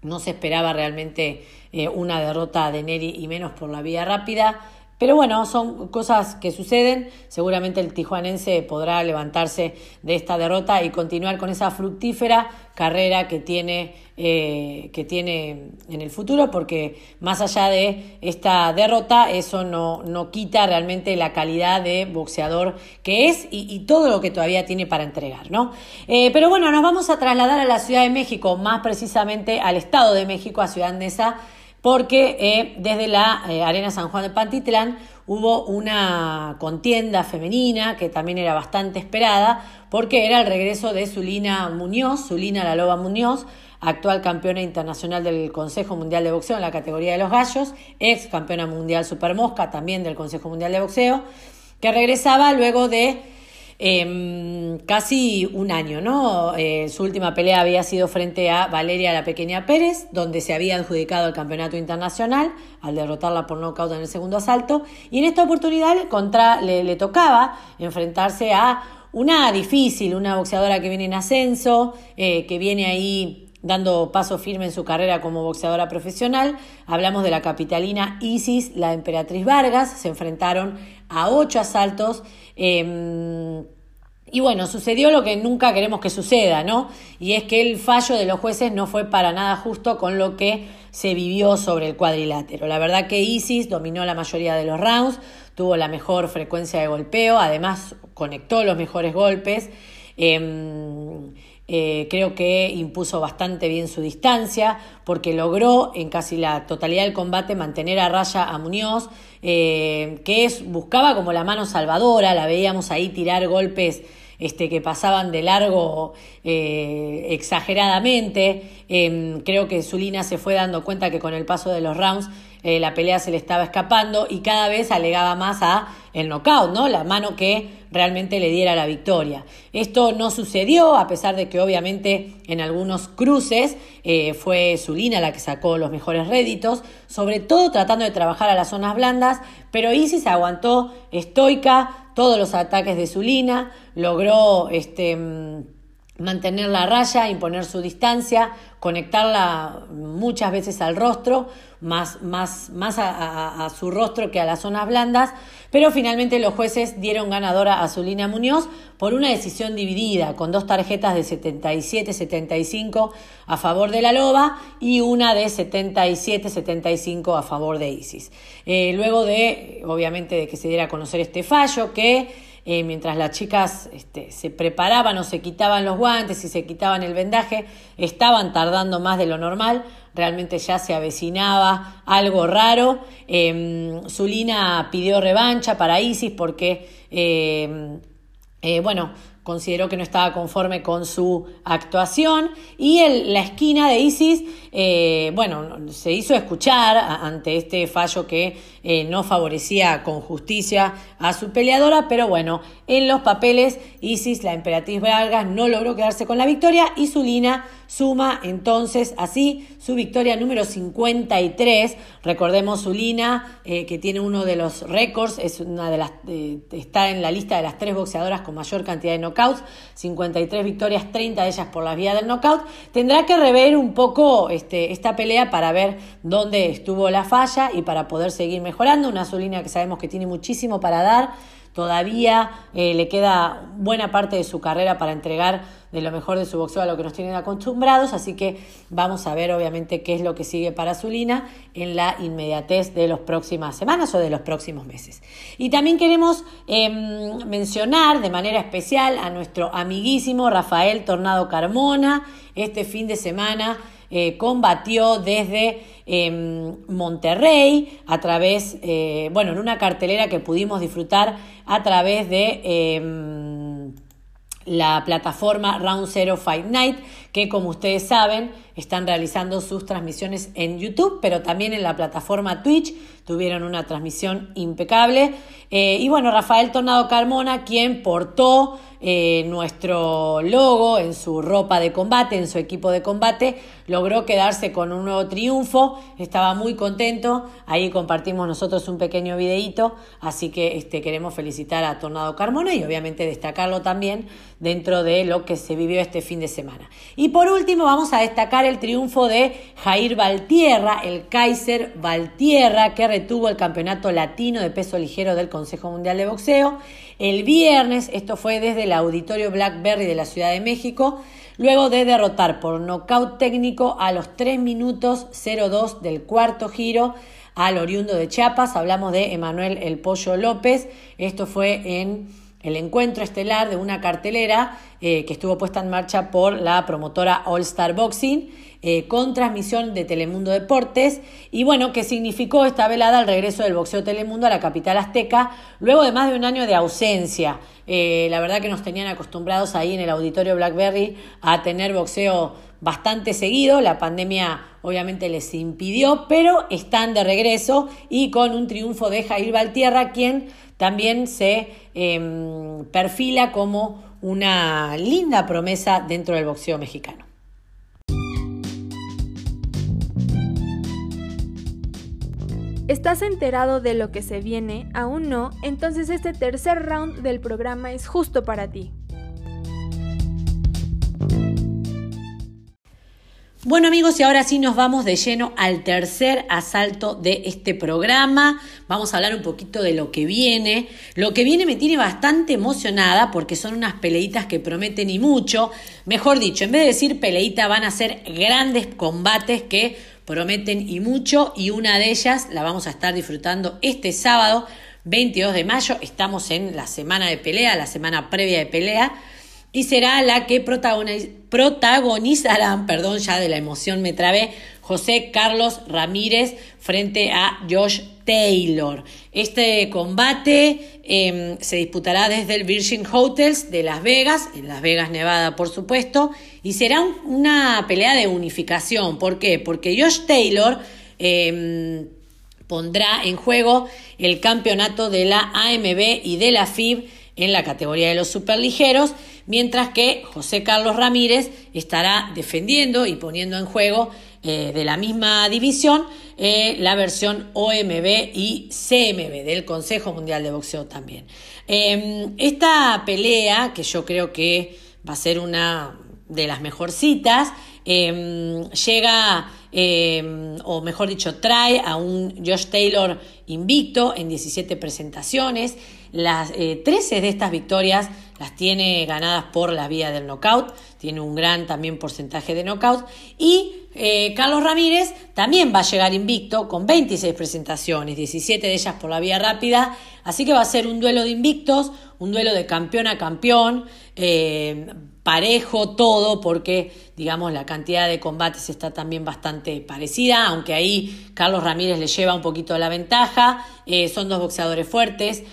no se esperaba realmente eh, una derrota de Neri y menos por la vía rápida. Pero bueno, son cosas que suceden. Seguramente el tijuanense podrá levantarse de esta derrota y continuar con esa fructífera carrera que tiene, eh, que tiene en el futuro, porque más allá de esta derrota, eso no, no quita realmente la calidad de boxeador que es y, todo lo que todavía tiene para entregar. ¿no? Eh, pero bueno, nos vamos a trasladar a la Ciudad de México, más precisamente al Estado de México, a Ciudad Neza porque eh, desde la eh, Arena San Juan de Pantitlán hubo una contienda femenina que también era bastante esperada, porque era el regreso de Zulina Muñoz, Zulina La Loba Muñoz, actual campeona internacional del Consejo Mundial de Boxeo en la categoría de los gallos, ex campeona mundial supermosca también del Consejo Mundial de Boxeo, que regresaba luego de Em, casi un año, ¿no? Eh, su última pelea había sido frente a Valeria la Pequeña Pérez, donde se había adjudicado el campeonato internacional al derrotarla por nocaut en el segundo asalto. Y en esta oportunidad contra, le, tocaba enfrentarse a una difícil, una boxeadora que viene en ascenso, eh, que viene ahí dando paso firme en su carrera como boxeadora profesional. Hablamos de la capitalina Isis, la emperatriz Vargas, se enfrentaron a ocho asaltos. Em, y bueno, sucedió lo que nunca queremos que suceda, ¿no? Y es que el fallo de los jueces no fue para nada justo con lo que se vivió sobre el cuadrilátero. La verdad que Isis dominó la mayoría de los rounds, tuvo la mejor frecuencia de golpeo, además conectó los mejores golpes. Em, eh, creo que impuso bastante bien su distancia porque logró en casi la totalidad del combate mantener a raya a Muñoz, eh, que es, buscaba como la mano salvadora, la veíamos ahí tirar golpes este, que pasaban de largo eh, exageradamente. Em, creo que Zulina se fue dando cuenta que con el paso de los rounds eh, la pelea se le estaba escapando y cada vez alegaba más a el knockout, ¿no? La mano que realmente le diera la victoria. Esto no sucedió, a pesar de que obviamente en algunos cruces eh, fue Zulina la que sacó los mejores réditos, sobre todo tratando de trabajar a las zonas blandas, pero Isis aguantó estoica todos los ataques de Zulina, logró este mm, mantener la raya, imponer su distancia, conectarla muchas veces al rostro, más, más, más a, su rostro que a las zonas blandas, pero finalmente los jueces dieron ganadora a Zulina Muñoz por una decisión dividida, con dos tarjetas de 77-75 a favor de la Loba y una de 77-75 a favor de Isis. Eh, luego de, obviamente, de que se diera a conocer este fallo, que eh, mientras las chicas este, se preparaban o se quitaban los guantes y se quitaban el vendaje, estaban tardando más de lo normal, realmente ya se avecinaba algo raro. Eh, Zulina pidió revancha para Isis porque, em, eh, bueno, consideró que no estaba conforme con su actuación. Y la esquina de Isis, eh, bueno, se hizo escuchar ante este fallo que eh, no favorecía con justicia a su peleadora, pero bueno, en los papeles Isis, la emperatriz Vargas, no logró quedarse con la victoria y Zulina suma entonces así su victoria número 53. Recordemos Zulina, eh, que tiene uno de los récords, es una de las, está en la lista de las tres boxeadoras con mayor cantidad de knockouts, 53 victorias, 30 de ellas por la vía del knockout. Tendrá que rever un poco este, esta pelea para ver dónde estuvo la falla y para poder seguir mejorando. Una Zulina que sabemos que tiene muchísimo para dar Todavía eh, le queda buena parte de su carrera para entregar de lo mejor de su boxeo a lo que nos tienen acostumbrados, así que vamos a ver obviamente qué es lo que sigue para Zulina en la inmediatez de las próximas semanas o de los próximos meses. Y también queremos em, mencionar de manera especial a nuestro amiguísimo Rafael Tornado Carmona, este fin de semana eh, combatió desde em, Monterrey a través, eh, bueno, en una cartelera que pudimos disfrutar a través de em, la plataforma Round Zero Fight Night, que como ustedes saben están realizando sus transmisiones en YouTube, pero también en la plataforma Twitch tuvieron una transmisión impecable. Eh, y bueno, Rafael Tornado Carmona, quien portó eh, nuestro logo en su ropa de combate, en su equipo de combate, logró quedarse con un nuevo triunfo, estaba muy contento, ahí compartimos nosotros un pequeño videíto, así que este, queremos felicitar a Tornado Carmona y obviamente destacarlo también dentro de lo que se vivió este fin de semana. Por último vamos a destacar el triunfo de Jair Valtierra, el Kaiser Valtierra, que retuvo el campeonato latino de peso ligero del Consejo Mundial de Boxeo el viernes, esto fue desde el Auditorio Blackberry de la Ciudad de México, luego de derrotar por nocaut técnico a los 3 minutos 02 del cuarto giro al oriundo de Chiapas. Hablamos de Emanuel El Pollo López. Esto fue en el encuentro estelar de una cartelera eh, que estuvo puesta en marcha por la promotora All Star Boxing eh, con transmisión de Telemundo Deportes y bueno, que significó esta velada el regreso del boxeo Telemundo a la capital azteca luego de más de un año de ausencia. Eh, la verdad que nos tenían acostumbrados ahí en el auditorio Blackberry a tener boxeo bastante seguido, la pandemia obviamente les impidió, pero están de regreso y con un triunfo de Jair Valtierra, quien también se em, perfila como una linda promesa dentro del boxeo mexicano. ¿Estás enterado de lo que se viene? ¿Aún no? Entonces este tercer round del programa es justo para ti. Bueno amigos, y ahora sí nos vamos de lleno al tercer asalto de este programa. Vamos a hablar un poquito de lo que viene. Lo que viene me tiene bastante emocionada porque son unas peleitas que prometen y mucho. Mejor dicho, en vez de decir peleita van a ser grandes combates que prometen y mucho y una de ellas la vamos a estar disfrutando este sábado 22 de mayo. Estamos en la semana de pelea, la semana previa de pelea y será la que protagonizarán, perdón, ya de la emoción me trabé, José Carlos Ramírez frente a Josh Taylor. Este combate em, se disputará desde el Virgin Hotels de Las Vegas, en Las Vegas, Nevada, por supuesto, y será una pelea de unificación. ¿Por qué? Porque Josh Taylor em, pondrá en juego el campeonato de la AMB y de la FIB en la categoría de los superligeros, mientras que José Carlos Ramírez estará defendiendo y poniendo en juego eh, de la misma división eh, la versión OMB y CMB del Consejo Mundial de Boxeo también. Em, esta pelea, que yo creo que va a ser una de las mejorcitas, em, llega, em, o mejor dicho, trae a un Josh Taylor invicto en 17 presentaciones. Las 13 eh, de estas victorias las tiene ganadas por la vía del knockout, tiene un gran también porcentaje de knockout. Y eh, Carlos Ramírez también va a llegar invicto con 26 presentaciones, 17 de ellas por la vía rápida, así que va a ser un duelo de invictos, un duelo de campeón a campeón, eh, parejo todo, porque digamos la cantidad de combates está también bastante parecida, aunque ahí Carlos Ramírez le lleva un poquito la ventaja, eh, son dos boxeadores fuertes,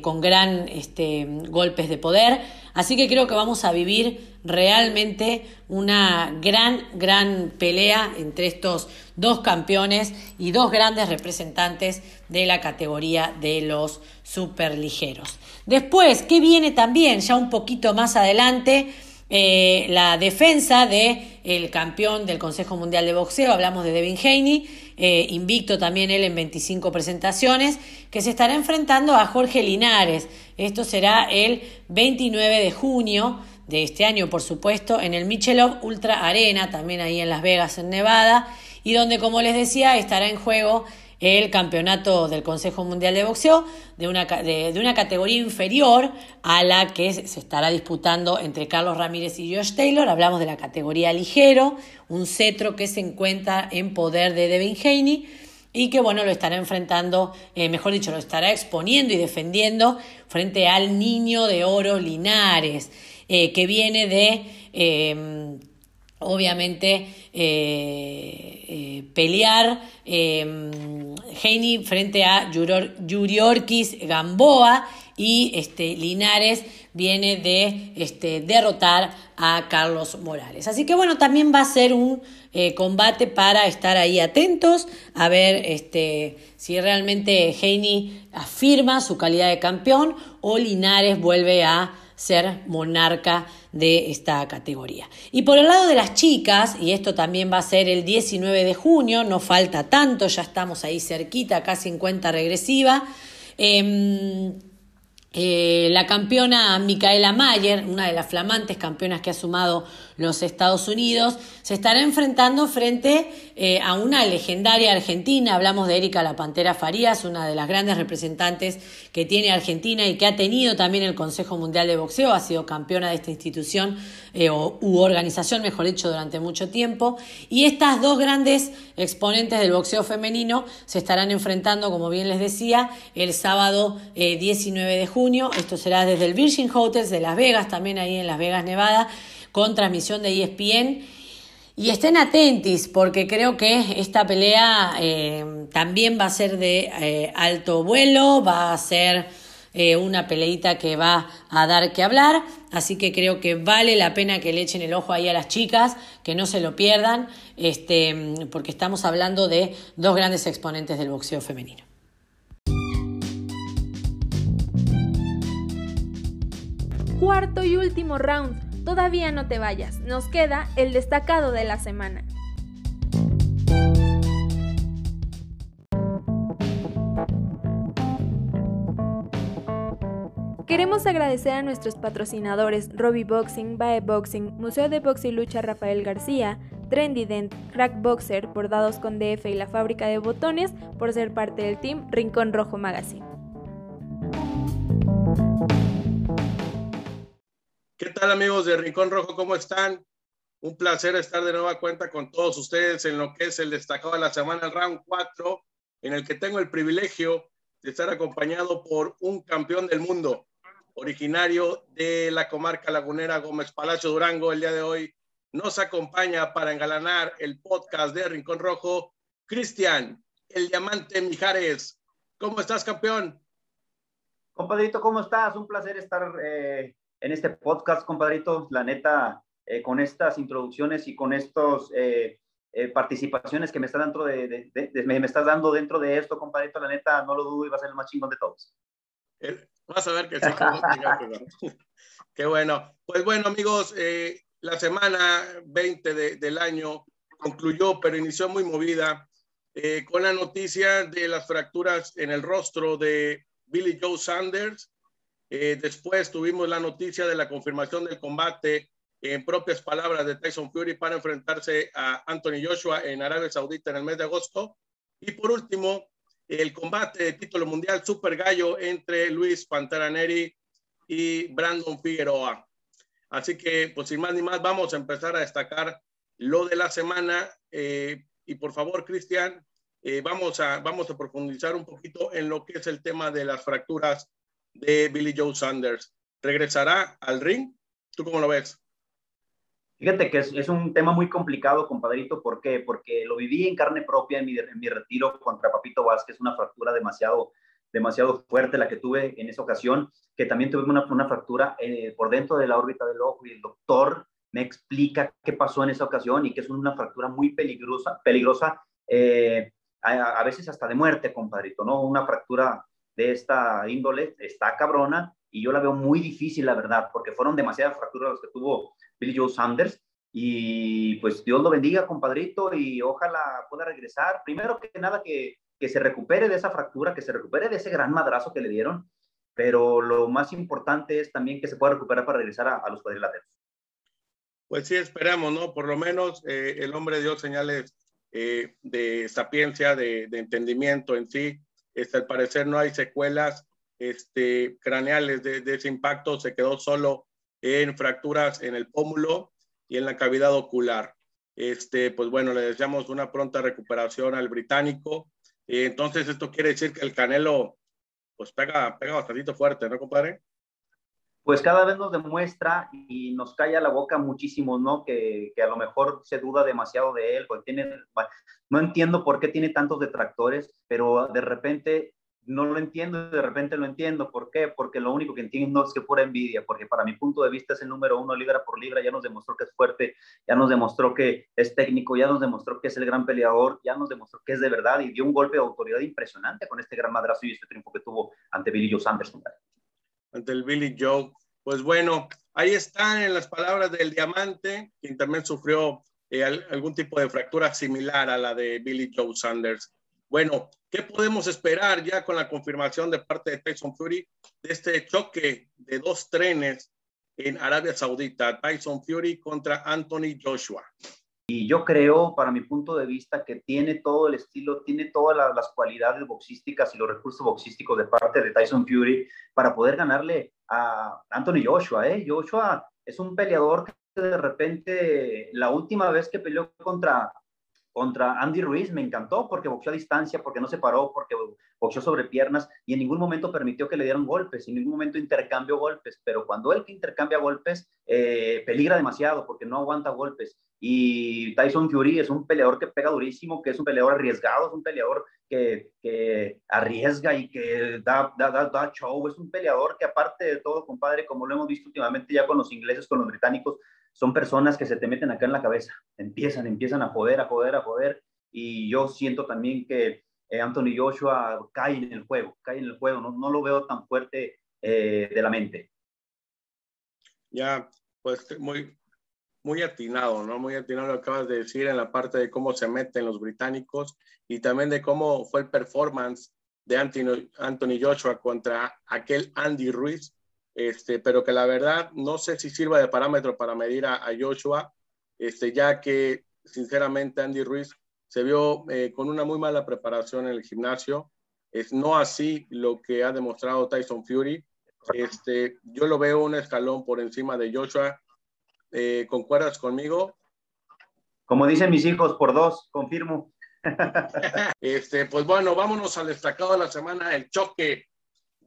con gran este, golpes de poder, Así que creo que vamos a vivir realmente una gran, gran pelea entre estos dos campeones y dos grandes representantes de la categoría de los superligeros. Después, ¿qué viene también? Ya un poquito más adelante, eh, la defensa del el campeón del Consejo Mundial de Boxeo, hablamos de Devin Haney, eh, invicto también él en 25 presentaciones, que se estará enfrentando a Jorge Linares. Esto será el 29 de junio de este año, por supuesto, en el Michelob Ultra Arena, también ahí en Las Vegas, en Nevada, y donde, como les decía, estará en juego el campeonato del Consejo Mundial de Boxeo de una, de, una categoría inferior a la que se estará disputando entre Carlos Ramírez y Josh Taylor. Hablamos de la categoría ligero, un cetro que se encuentra en poder de Devin Haney y que bueno, lo estará enfrentando, eh, mejor dicho, lo estará exponiendo y defendiendo frente al niño de oro Linares, eh, que viene de... Eh, obviamente pelear Heini frente a Yuriorkis Gamboa y este, Linares viene de este, derrotar a Carlos Morales. Así que bueno, también va a ser un eh, combate para estar ahí atentos a ver este, si realmente Heini afirma su calidad de campeón o Linares vuelve a ser monarca de esta categoría. Y por el lado de las chicas, y esto también va a ser el 19 de junio, no falta tanto, ya estamos ahí cerquita, casi en cuenta regresiva. Em, eh, la campeona Micaela Mayer, una de las flamantes campeonas que ha sumado los Estados Unidos, se estará enfrentando frente eh, a una legendaria argentina. Hablamos de Erika La Pantera Farías, una de las grandes representantes que tiene Argentina y que ha tenido también el Consejo Mundial de Boxeo, ha sido campeona de esta institución eh, u organización, mejor dicho, durante mucho tiempo. Y estas dos grandes exponentes del boxeo femenino se estarán enfrentando, como bien les decía, el sábado 19 de junio. Esto será desde el Virgin Hotels de Las Vegas, también ahí en Las Vegas, Nevada con transmisión de ESPN. Y estén atentos porque creo que esta pelea eh, también va a ser de eh, alto vuelo, va a ser eh, una peleita que va a dar que hablar, así que creo que vale la pena que le echen el ojo ahí a las chicas, que no se lo pierdan, este, porque estamos hablando de dos grandes exponentes del boxeo femenino. Cuarto y último round Todavía no te vayas, nos queda el destacado de la semana. Queremos agradecer a nuestros patrocinadores Robbie Boxing, Bae Boxing, Museo de Box y Lucha Rafael García, Trendy Dent, Crack Boxer, Bordados con DF y la Fábrica de Botones por ser parte del team Rincón Rojo Magazine. ¿Qué tal amigos de Rincón Rojo? ¿Cómo están? Un placer estar de nueva cuenta con todos ustedes en lo que es el destacado de la semana, el round 4, en el que tengo el privilegio de estar acompañado por un campeón del mundo, originario de la comarca lagunera Gómez Palacio Durango. El día de hoy nos acompaña para engalanar el podcast de Rincón Rojo, Cristian, el diamante Mijares. ¿Cómo estás, campeón? Compadrito, ¿cómo estás? Un placer estar eh, en este podcast, compadrito. La neta, eh, con estas introducciones y con estas eh, eh, participaciones que me, está dentro estás dando dentro de esto, compadrito, la neta, no lo dudo y va a ser el más chingón de todos. Vas a ver que sí. Qué bueno. Pues bueno, amigos, la semana 20 del año concluyó, pero inició muy movida con la noticia de las fracturas en el rostro de Billy Joe Sanders, eh, después tuvimos la noticia de la confirmación del combate en propias palabras de Tyson Fury para enfrentarse a Anthony Joshua en Arabia Saudita en el mes de agosto. Y por último, el combate de título mundial Super Gallo entre Luis Pantera Neri y Brandon Figueroa. Así que, pues sin más ni más, vamos a empezar a destacar lo de la semana. Eh, y por favor, Cristian, eh, vamos, a, vamos a profundizar un poquito en lo que es el tema de las fracturas de Billy Joe Sanders. ¿Regresará al ring? ¿Tú cómo lo ves? Fíjate que es, un tema muy complicado, compadrito. ¿Por qué? Porque lo viví en carne propia en mi, en mi retiro contra Papito Vázquez, una fractura demasiado, demasiado fuerte la que tuve en esa ocasión, que también tuve una, una fractura eh, por dentro de la órbita del ojo y el doctor me explica qué pasó en esa ocasión y que es una fractura muy peligrosa, peligrosa eh, a, veces hasta de muerte, compadrito, ¿no? Una fractura de esta índole está cabrona y yo la veo muy difícil, la verdad, porque fueron demasiadas fracturas las que tuvo Billy Joe Sanders y pues Dios lo bendiga, compadrito, y ojalá pueda regresar. Primero que nada, que, que se recupere de esa fractura, que se recupere de ese gran madrazo que le dieron, pero lo más importante es también que se pueda recuperar para regresar a, los cuadriláteros. Pues sí, esperamos, ¿no? Por lo menos eh, el hombre dio señales eh, de sapiencia, de, de, entendimiento en sí. Este, al parecer no hay secuelas este, craneales de, de ese impacto, se quedó solo en fracturas en el pómulo y en la cavidad ocular. Este, pues bueno, le deseamos una pronta recuperación al británico. entonces, esto quiere decir que el Canelo, pues pega, pega bastante fuerte, ¿no, compadre? Pues cada vez nos demuestra y nos calla la boca muchísimo, ¿no? Que, a lo mejor se duda demasiado de él, porque tiene, no entiendo por qué tiene tantos detractores, pero de repente no lo entiendo y de repente lo entiendo. ¿Por qué? Porque lo único que entiendo es que pura envidia, porque para mi punto de vista es el número uno libra por libra, ya nos demostró que es fuerte, ya nos demostró que es técnico, ya nos demostró que es el gran peleador, ya nos demostró que es de verdad y dio un golpe de autoridad impresionante con este gran madrazo y este triunfo que tuvo ante Billy Joe Sanders. Ante el Billy Joe. Pues bueno, ahí están en las palabras del diamante, quien también sufrió eh, algún tipo de fractura similar a la de Billy Joe Sanders. Bueno, ¿qué podemos esperar ya con la confirmación de parte de Tyson Fury de este choque de dos trenes en Arabia Saudita? Tyson Fury contra Anthony Joshua. Y yo creo, para mi punto de vista, que tiene todo el estilo, tiene todas las cualidades boxísticas y los recursos boxísticos de parte de Tyson Fury para poder ganarle a Anthony Joshua. ¿eh? Joshua es un peleador que de repente, la última vez que peleó contra, contra Andy Ruiz me encantó porque boxeó a distancia, porque no se paró, porque boxeó sobre piernas y en ningún momento permitió que le dieran golpes, en ningún momento intercambió golpes, pero cuando él que intercambia golpes, eh, peligra demasiado porque no aguanta golpes. Y Tyson Fury es un peleador que pega durísimo, que es un peleador arriesgado, es un peleador que, que arriesga y que da, da, da, da, show, es un peleador que aparte de todo, compadre, como lo hemos visto últimamente ya con los ingleses, con los británicos, son personas que se te meten acá en la cabeza, empiezan, empiezan a joder, a joder, a joder, y yo siento también que eh, Anthony Joshua cae en el juego, cae en el juego, no, no lo veo tan fuerte eh, de la mente. Ya, pues muy, muy atinado, ¿no? Muy atinado lo acabas de decir en la parte de cómo se meten los británicos y también de cómo fue el performance de Anthony, Anthony Joshua contra aquel Andy Ruiz, este, pero que la verdad no sé si sirva de parámetro para medir a, Joshua, este, ya que sinceramente Andy Ruiz se vio eh, con una muy mala preparación en el gimnasio. Es no así lo que ha demostrado Tyson Fury. Este, yo lo veo un escalón por encima de Joshua. Eh, ¿Concuerdas conmigo? Como dicen mis hijos, por dos, confirmo. este, pues bueno, vámonos al destacado de la semana, el choque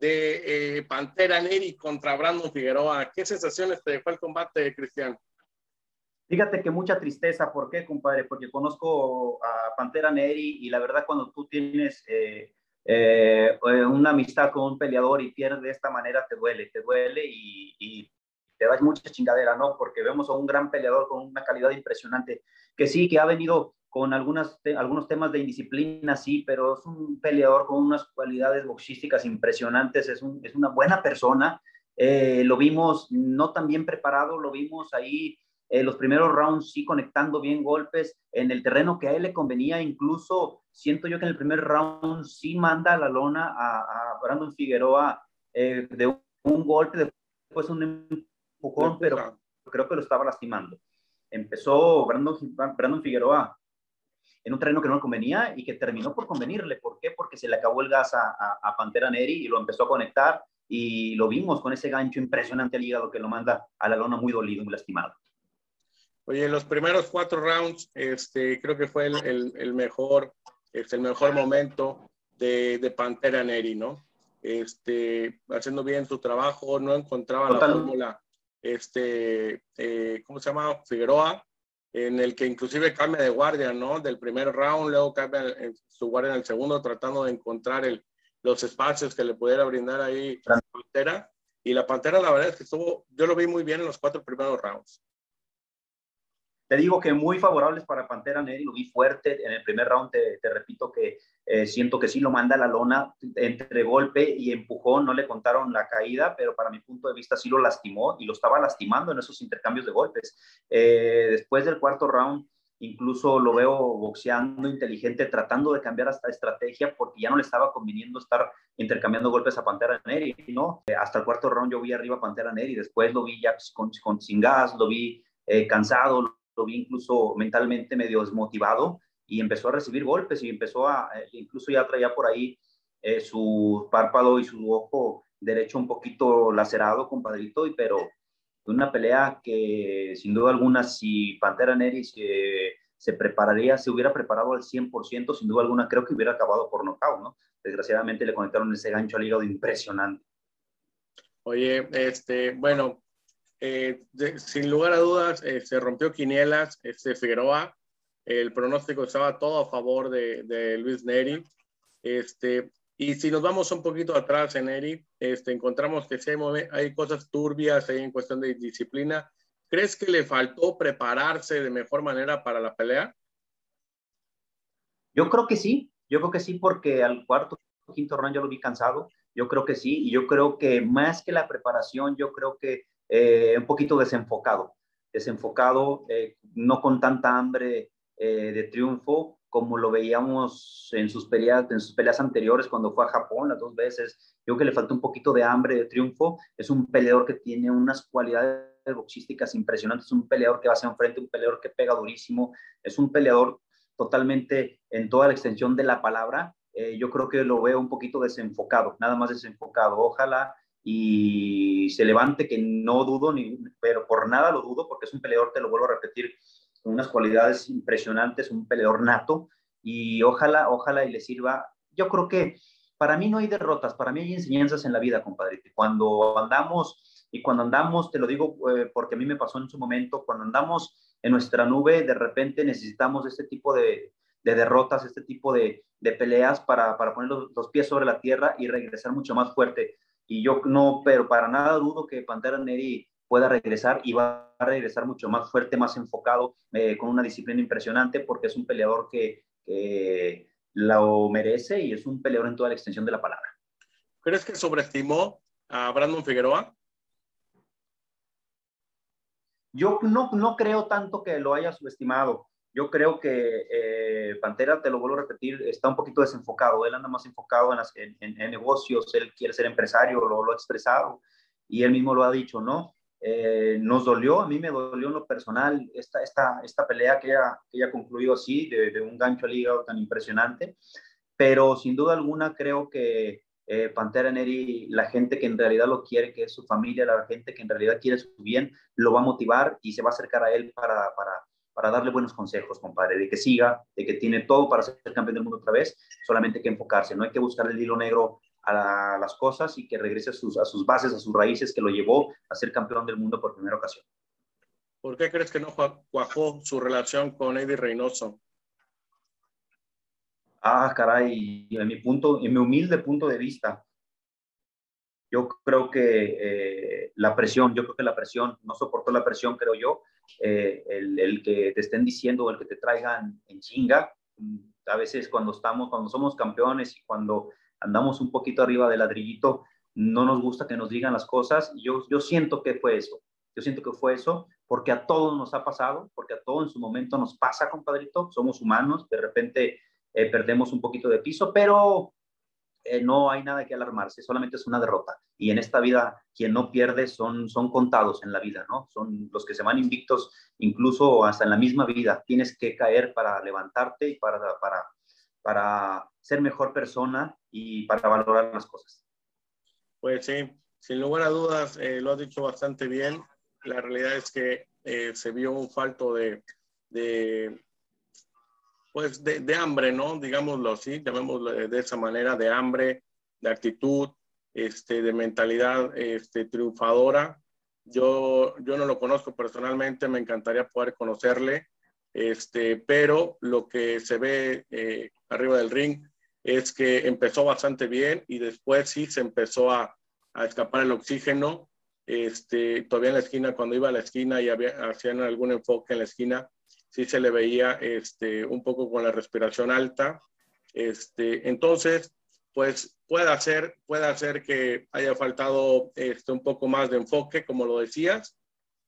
de eh, Pantera Neri contra Brandon Figueroa. ¿Qué sensaciones te dejó el combate, Cristian? Fíjate que mucha tristeza, ¿por qué, compadre? Porque conozco a Pantera Neri y la verdad cuando tú tienes eh, eh, una amistad con un peleador y pierdes de esta manera, te duele, te duele y, y te das mucha chingadera, ¿no? Porque vemos a un gran peleador con una calidad impresionante, que sí, que ha venido con algunas, algunos temas de indisciplina, sí, pero es un peleador con unas cualidades boxísticas impresionantes, es, un, es una buena persona. Eh, lo vimos no tan bien preparado, lo vimos ahí eh, los primeros rounds sí conectando bien golpes en el terreno que a él le convenía, incluso siento yo que en el primer round sí manda a la lona a, Brandon Figueroa eh, de un, golpe, después un empujón, pero creo que lo estaba lastimando. Empezó Brandon, Brandon Figueroa en un terreno que no le convenía y que terminó por convenirle. ¿Por qué? Porque se le acabó el gas a, Pantera Neri y lo empezó a conectar y lo vimos con ese gancho impresionante al hígado que lo manda a la lona muy dolido, muy lastimado. Oye, los primeros cuatro rounds, este, creo que fue el, el, mejor, este, el mejor momento de, de, Pantera Neri, ¿no? Este, haciendo bien su trabajo, no encontraba la fórmula, este, eh, ¿cómo se llama? Figueroa, en el que inclusive cambia de guardia, ¿no? Del primer round, luego cambia su guardia en el segundo, tratando de encontrar el, los espacios que le pudiera brindar ahí la Pantera. Y la Pantera, la verdad es que estuvo, yo lo vi muy bien en los cuatro primeros rounds. Te digo que muy favorables para Pantera Neri, lo vi fuerte en el primer round, te, repito que eh, siento que sí lo manda a la lona entre golpe y empujón, no le contaron la caída, pero para mi punto de vista sí lo lastimó y lo estaba lastimando en esos intercambios de golpes. Eh, después del cuarto round, incluso lo veo boxeando inteligente, tratando de cambiar hasta estrategia porque ya no le estaba conviniendo estar intercambiando golpes a Pantera Neri, ¿no? Eh, hasta el cuarto round yo vi arriba a Pantera Neri, después lo vi ya con, con sin gas, lo vi cansado, lo vi incluso mentalmente medio desmotivado y empezó a recibir golpes y empezó a, eh, incluso ya traía por ahí eh, su párpado y su ojo derecho un poquito lacerado, compadrito, y, pero una pelea que sin duda alguna si Pantera Neri se, se prepararía, se hubiera preparado al 100%, sin duda alguna creo que hubiera acabado por nocaut, ¿no? Desgraciadamente le conectaron ese gancho al hígado impresionante. Oye, este, bueno, eh, sin lugar a dudas, eh, se rompió Quinielas, este, Figueroa. El pronóstico estaba todo a favor de, Luis Neri. Este, y si nos vamos un poquito atrás en Neri, este, encontramos que hay, hay cosas turbias ahí en cuestión de disciplina. ¿Crees que le faltó prepararse de mejor manera para la pelea? Yo creo que sí, yo creo que sí, porque al cuarto, quinto round yo lo vi cansado. Yo creo que sí, y yo creo que más que la preparación, yo creo que eh, un poquito desenfocado, desenfocado, eh, no con tanta hambre eh, de triunfo como lo veíamos en sus, peleas, en sus peleas anteriores cuando fue a Japón las dos veces. Yo creo que le falta un poquito de hambre de triunfo. Es un peleador que tiene unas cualidades boxísticas impresionantes, un peleador que va hacia enfrente, un peleador que pega durísimo, es un peleador totalmente en toda la extensión de la palabra. yo creo que lo veo un poquito desenfocado, nada más desenfocado. Ojalá y se levante, que no dudo, ni, pero por nada lo dudo, porque es un peleador, te lo vuelvo a repetir, con unas cualidades impresionantes, un peleador nato, y ojalá, ojalá y le sirva. Yo creo que para mí no hay derrotas, para mí hay enseñanzas en la vida, compadre. Cuando andamos, y cuando andamos, te lo digo eh, porque a mí me pasó en su momento, cuando andamos en nuestra nube, de repente necesitamos este tipo de, de derrotas, este tipo de, de peleas para, para poner los, los, pies sobre la tierra y regresar mucho más fuerte. Y yo no, pero para nada dudo que Pantera Neri pueda regresar y va a regresar mucho más fuerte, más enfocado, eh, con una disciplina impresionante, porque es un peleador que, que lo merece y es un peleador en toda la extensión de la palabra. ¿Crees que sobreestimó a Brandon Figueroa? Yo no, no creo tanto que lo haya subestimado. Yo creo que eh, Pantera, te lo vuelvo a repetir, está un poquito desenfocado. Él anda más enfocado en, en, negocios, él quiere ser empresario, lo, lo, ha expresado y él mismo lo ha dicho, ¿no? Eh, nos dolió, a mí me dolió en lo personal esta, esta, esta pelea que ella, que ella concluyó así, de, de, un gancho al hígado tan impresionante, pero sin duda alguna creo que eh, Pantera Neri, la gente que en realidad lo quiere, que es su familia, la gente que en realidad quiere su bien, lo va a motivar y se va a acercar a él para, para para darle buenos consejos, compadre, de que siga, de que tiene todo para ser campeón del mundo otra vez, solamente hay que enfocarse, no hay que buscar el hilo negro a, las cosas y que regrese a sus, a sus bases, a sus raíces que lo llevó a ser campeón del mundo por primera ocasión. ¿Por qué crees que no cuajó su relación con Eddie Reynoso? Ah, caray, en mi punto, en mi humilde punto de vista, yo creo que eh, la presión, yo creo que la presión, no soportó la presión, creo yo, eh, el, que te estén diciendo o el que te traigan en chinga, mm, a veces cuando estamos, cuando somos campeones y cuando andamos un poquito arriba del ladrillito, no nos gusta que nos digan las cosas. Yo, yo siento que fue eso, yo siento que fue eso, porque a todos nos ha pasado, porque a todos en su momento nos pasa, compadrito, somos humanos, de repente eh, perdemos un poquito de piso, pero eh, no hay nada que alarmarse, solamente es una derrota. Y en esta vida, quien no pierde son, son contados en la vida, ¿no? Son los que se van invictos, incluso hasta en la misma vida. Tienes que caer para levantarte y para, para, para ser mejor persona y para valorar las cosas. Pues sí, sin lugar a dudas, eh, lo has dicho bastante bien. La realidad es que eh, se vio un falto de, de pues de, hambre, ¿no? Digámoslo así, llamémoslo de esa manera, de hambre, de actitud, este, de mentalidad este, triunfadora. Yo, yo no lo conozco personalmente, me encantaría poder conocerle, este, pero lo que se ve eh, arriba del ring es que empezó bastante bien y después sí se empezó a, escapar el oxígeno. Este, todavía en la esquina, cuando iba a la esquina y había, hacían algún enfoque en la esquina, sí se le veía este, un poco con la respiración alta. Este, entonces, pues puede hacer, puede hacer que haya faltado este, un poco más de enfoque, como lo decías.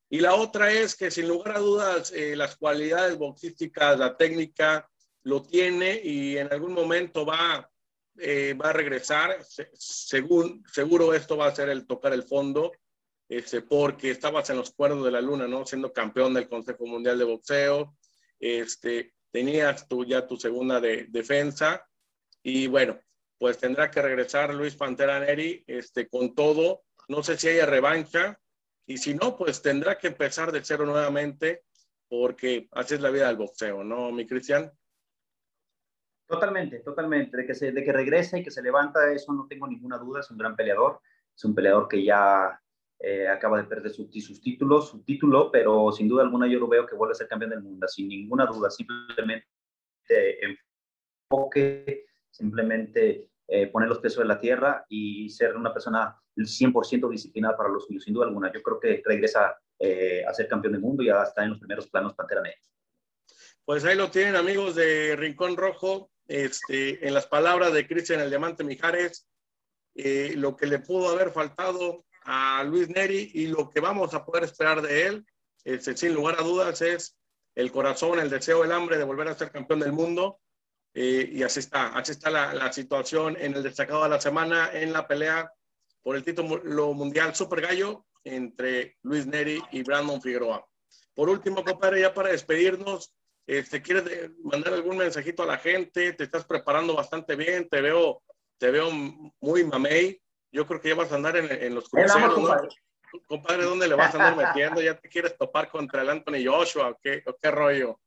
Y la otra es que sin lugar a dudas eh, las cualidades boxísticas, la técnica lo tiene y en algún momento va, eh, va a regresar. según, seguro esto va a ser el tocar el fondo, este, porque estabas en los cuerdos de la luna, ¿no? Siendo campeón del Consejo Mundial de Boxeo, este, tenías tú ya tu segunda de, defensa y bueno, pues tendrá que regresar Luis Pantera Neri este, con todo. No sé si haya revancha y si no, pues tendrá que empezar de cero nuevamente porque así es la vida del boxeo, ¿no, mi Cristian? Totalmente, totalmente. De que, se, de que regresa y que se levanta, eso no tengo ninguna duda. Es un gran peleador. Es un peleador que ya eh, acaba de perder sus, sus títulos, su título, pero sin duda alguna yo lo veo que vuelve a ser campeón del mundo, sin ninguna duda. Simplemente enfoque, simplemente eh, poner los pesos en la tierra y ser una persona 100% disciplinada para los suyos, sin duda alguna. Yo creo que regresa eh, a ser campeón del mundo y ya está en los primeros planos Pantera Negra. Pues ahí lo tienen amigos de Rincón Rojo, este, en las palabras de Cristian El Diamante Mijares, eh, lo que le pudo haber faltado a Luis Neri y lo que vamos a poder esperar de él, este, sin lugar a dudas, es el corazón, el deseo, el hambre de volver a ser campeón del mundo. Eh, y así está, así está la, la, situación en el destacado de la semana en la pelea por el título mundial Super Gallo entre Luis Neri y Brandon Figueroa. Por último, compadre, ya para despedirnos, este, ¿quieres mandar algún mensajito a la gente? ¿Te estás preparando bastante bien? Te veo, te veo muy mamey. Yo creo que ya vas a andar en, en los cruceros, ¿no? compadre, ¿dónde le vas a andar metiendo? ¿Ya te quieres topar contra el Anthony Joshua o qué, o qué rollo?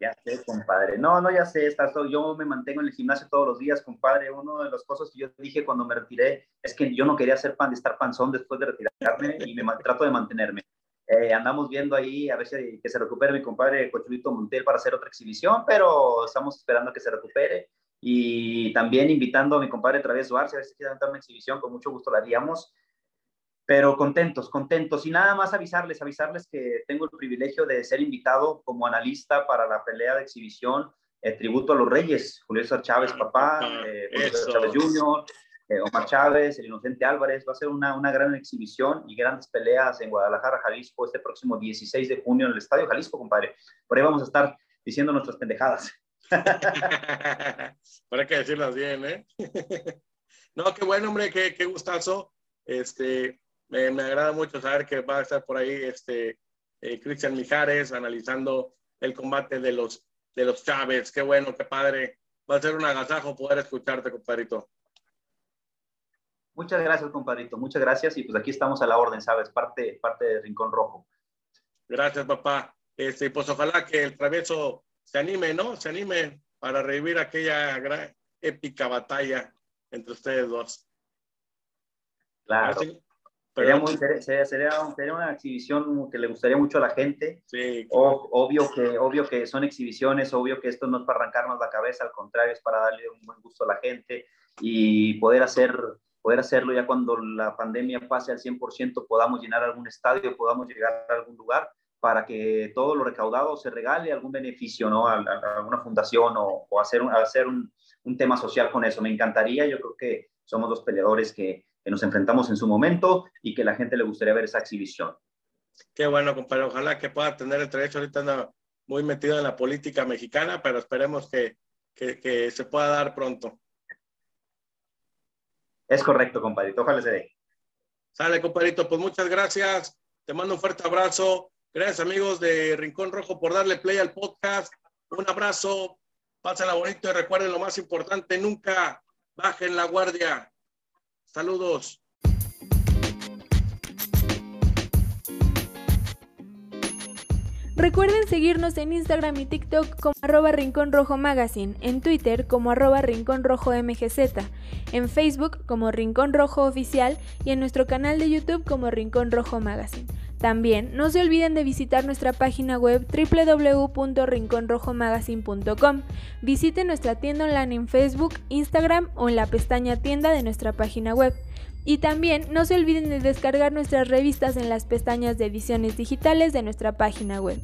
Ya sé, compadre. No, no, ya sé, está, yo me mantengo en el gimnasio todos los días, compadre. Una de las cosas que yo dije cuando me retiré es que yo no quería ser pan estar panzón después de retirarme y me trato de mantenerme. Eh, andamos viendo ahí a ver si que se recupere mi compadre Cochulito Montel para hacer otra exhibición, pero estamos esperando que se recupere. Y también invitando a mi compadre Travis Duarte, a ver si quiere dar una exhibición, con mucho gusto la haríamos pero contentos, contentos. Y nada más avisarles, avisarles que tengo el privilegio de ser invitado como analista para la pelea de exhibición eh, Tributo a los Reyes, Julio César Chávez, ah, papá, eh, Julio César Chávez Jr., eh, Omar Chávez, el Inocente Álvarez. Va a ser una, una, gran exhibición y grandes peleas en Guadalajara, Jalisco, este próximo 16 de junio en el Estadio Jalisco, compadre. Por ahí vamos a estar diciendo nuestras pendejadas. Para que decirlas bien, ¿eh? no, qué bueno, hombre, qué, qué gustazo. Este, me, me, agrada mucho saber que va a estar por ahí este eh, Cristian Mijares analizando el combate de los, de los Chávez. Qué bueno, qué padre. Va a ser un agasajo poder escucharte, compadrito. Muchas gracias, compadrito. Muchas gracias. Y pues aquí estamos a la orden, ¿sabes? Parte, parte de Rincón Rojo. Gracias, papá. Este, pues ojalá que el travieso se anime, ¿no? Se anime para revivir aquella gran, épica batalla entre ustedes dos. Claro. Sería, muy, sería, sería, una exhibición que le gustaría mucho a la gente. Sí, obvio, que, obvio que son exhibiciones, obvio que esto no es para arrancarnos la cabeza, al contrario, es para darle un buen gusto a la gente y poder, hacer, poder hacerlo ya cuando la pandemia pase al 100%, podamos llenar algún estadio, podamos llegar a algún lugar para que todo lo recaudado se regale algún beneficio ¿no? a, alguna fundación o, o hacer, un, hacer un, un tema social con eso. Me encantaría, yo creo que somos los peleadores que que nos enfrentamos en su momento y que la gente le gustaría ver esa exhibición. Qué bueno, compadre. Ojalá que pueda tener el derecho. Ahorita anda muy metido en la política mexicana, pero esperemos que, que, que se pueda dar pronto. Es correcto, compadrito. Ojalá se dé. Sale, compadrito. Pues muchas gracias. Te mando un fuerte abrazo. Gracias, amigos de Rincón Rojo, por darle play al podcast. Un abrazo. Pásenla bonito y recuerden lo más importante, nunca bajen la guardia. Saludos. Recuerden seguirnos en Instagram y TikTok como arroba Rincón Rojo Magazine, en Twitter como arroba Rincón Rojo MGZ, en Facebook como Rincón Rojo Oficial y en nuestro canal de YouTube como Rincón Rojo Magazine. También no se olviden de visitar nuestra página web www.rinconrojomagazine.com. Visiten nuestra tienda online en Facebook, Instagram o en la pestaña tienda de nuestra página web. Y también no se olviden de descargar nuestras revistas en las pestañas de ediciones digitales de nuestra página web.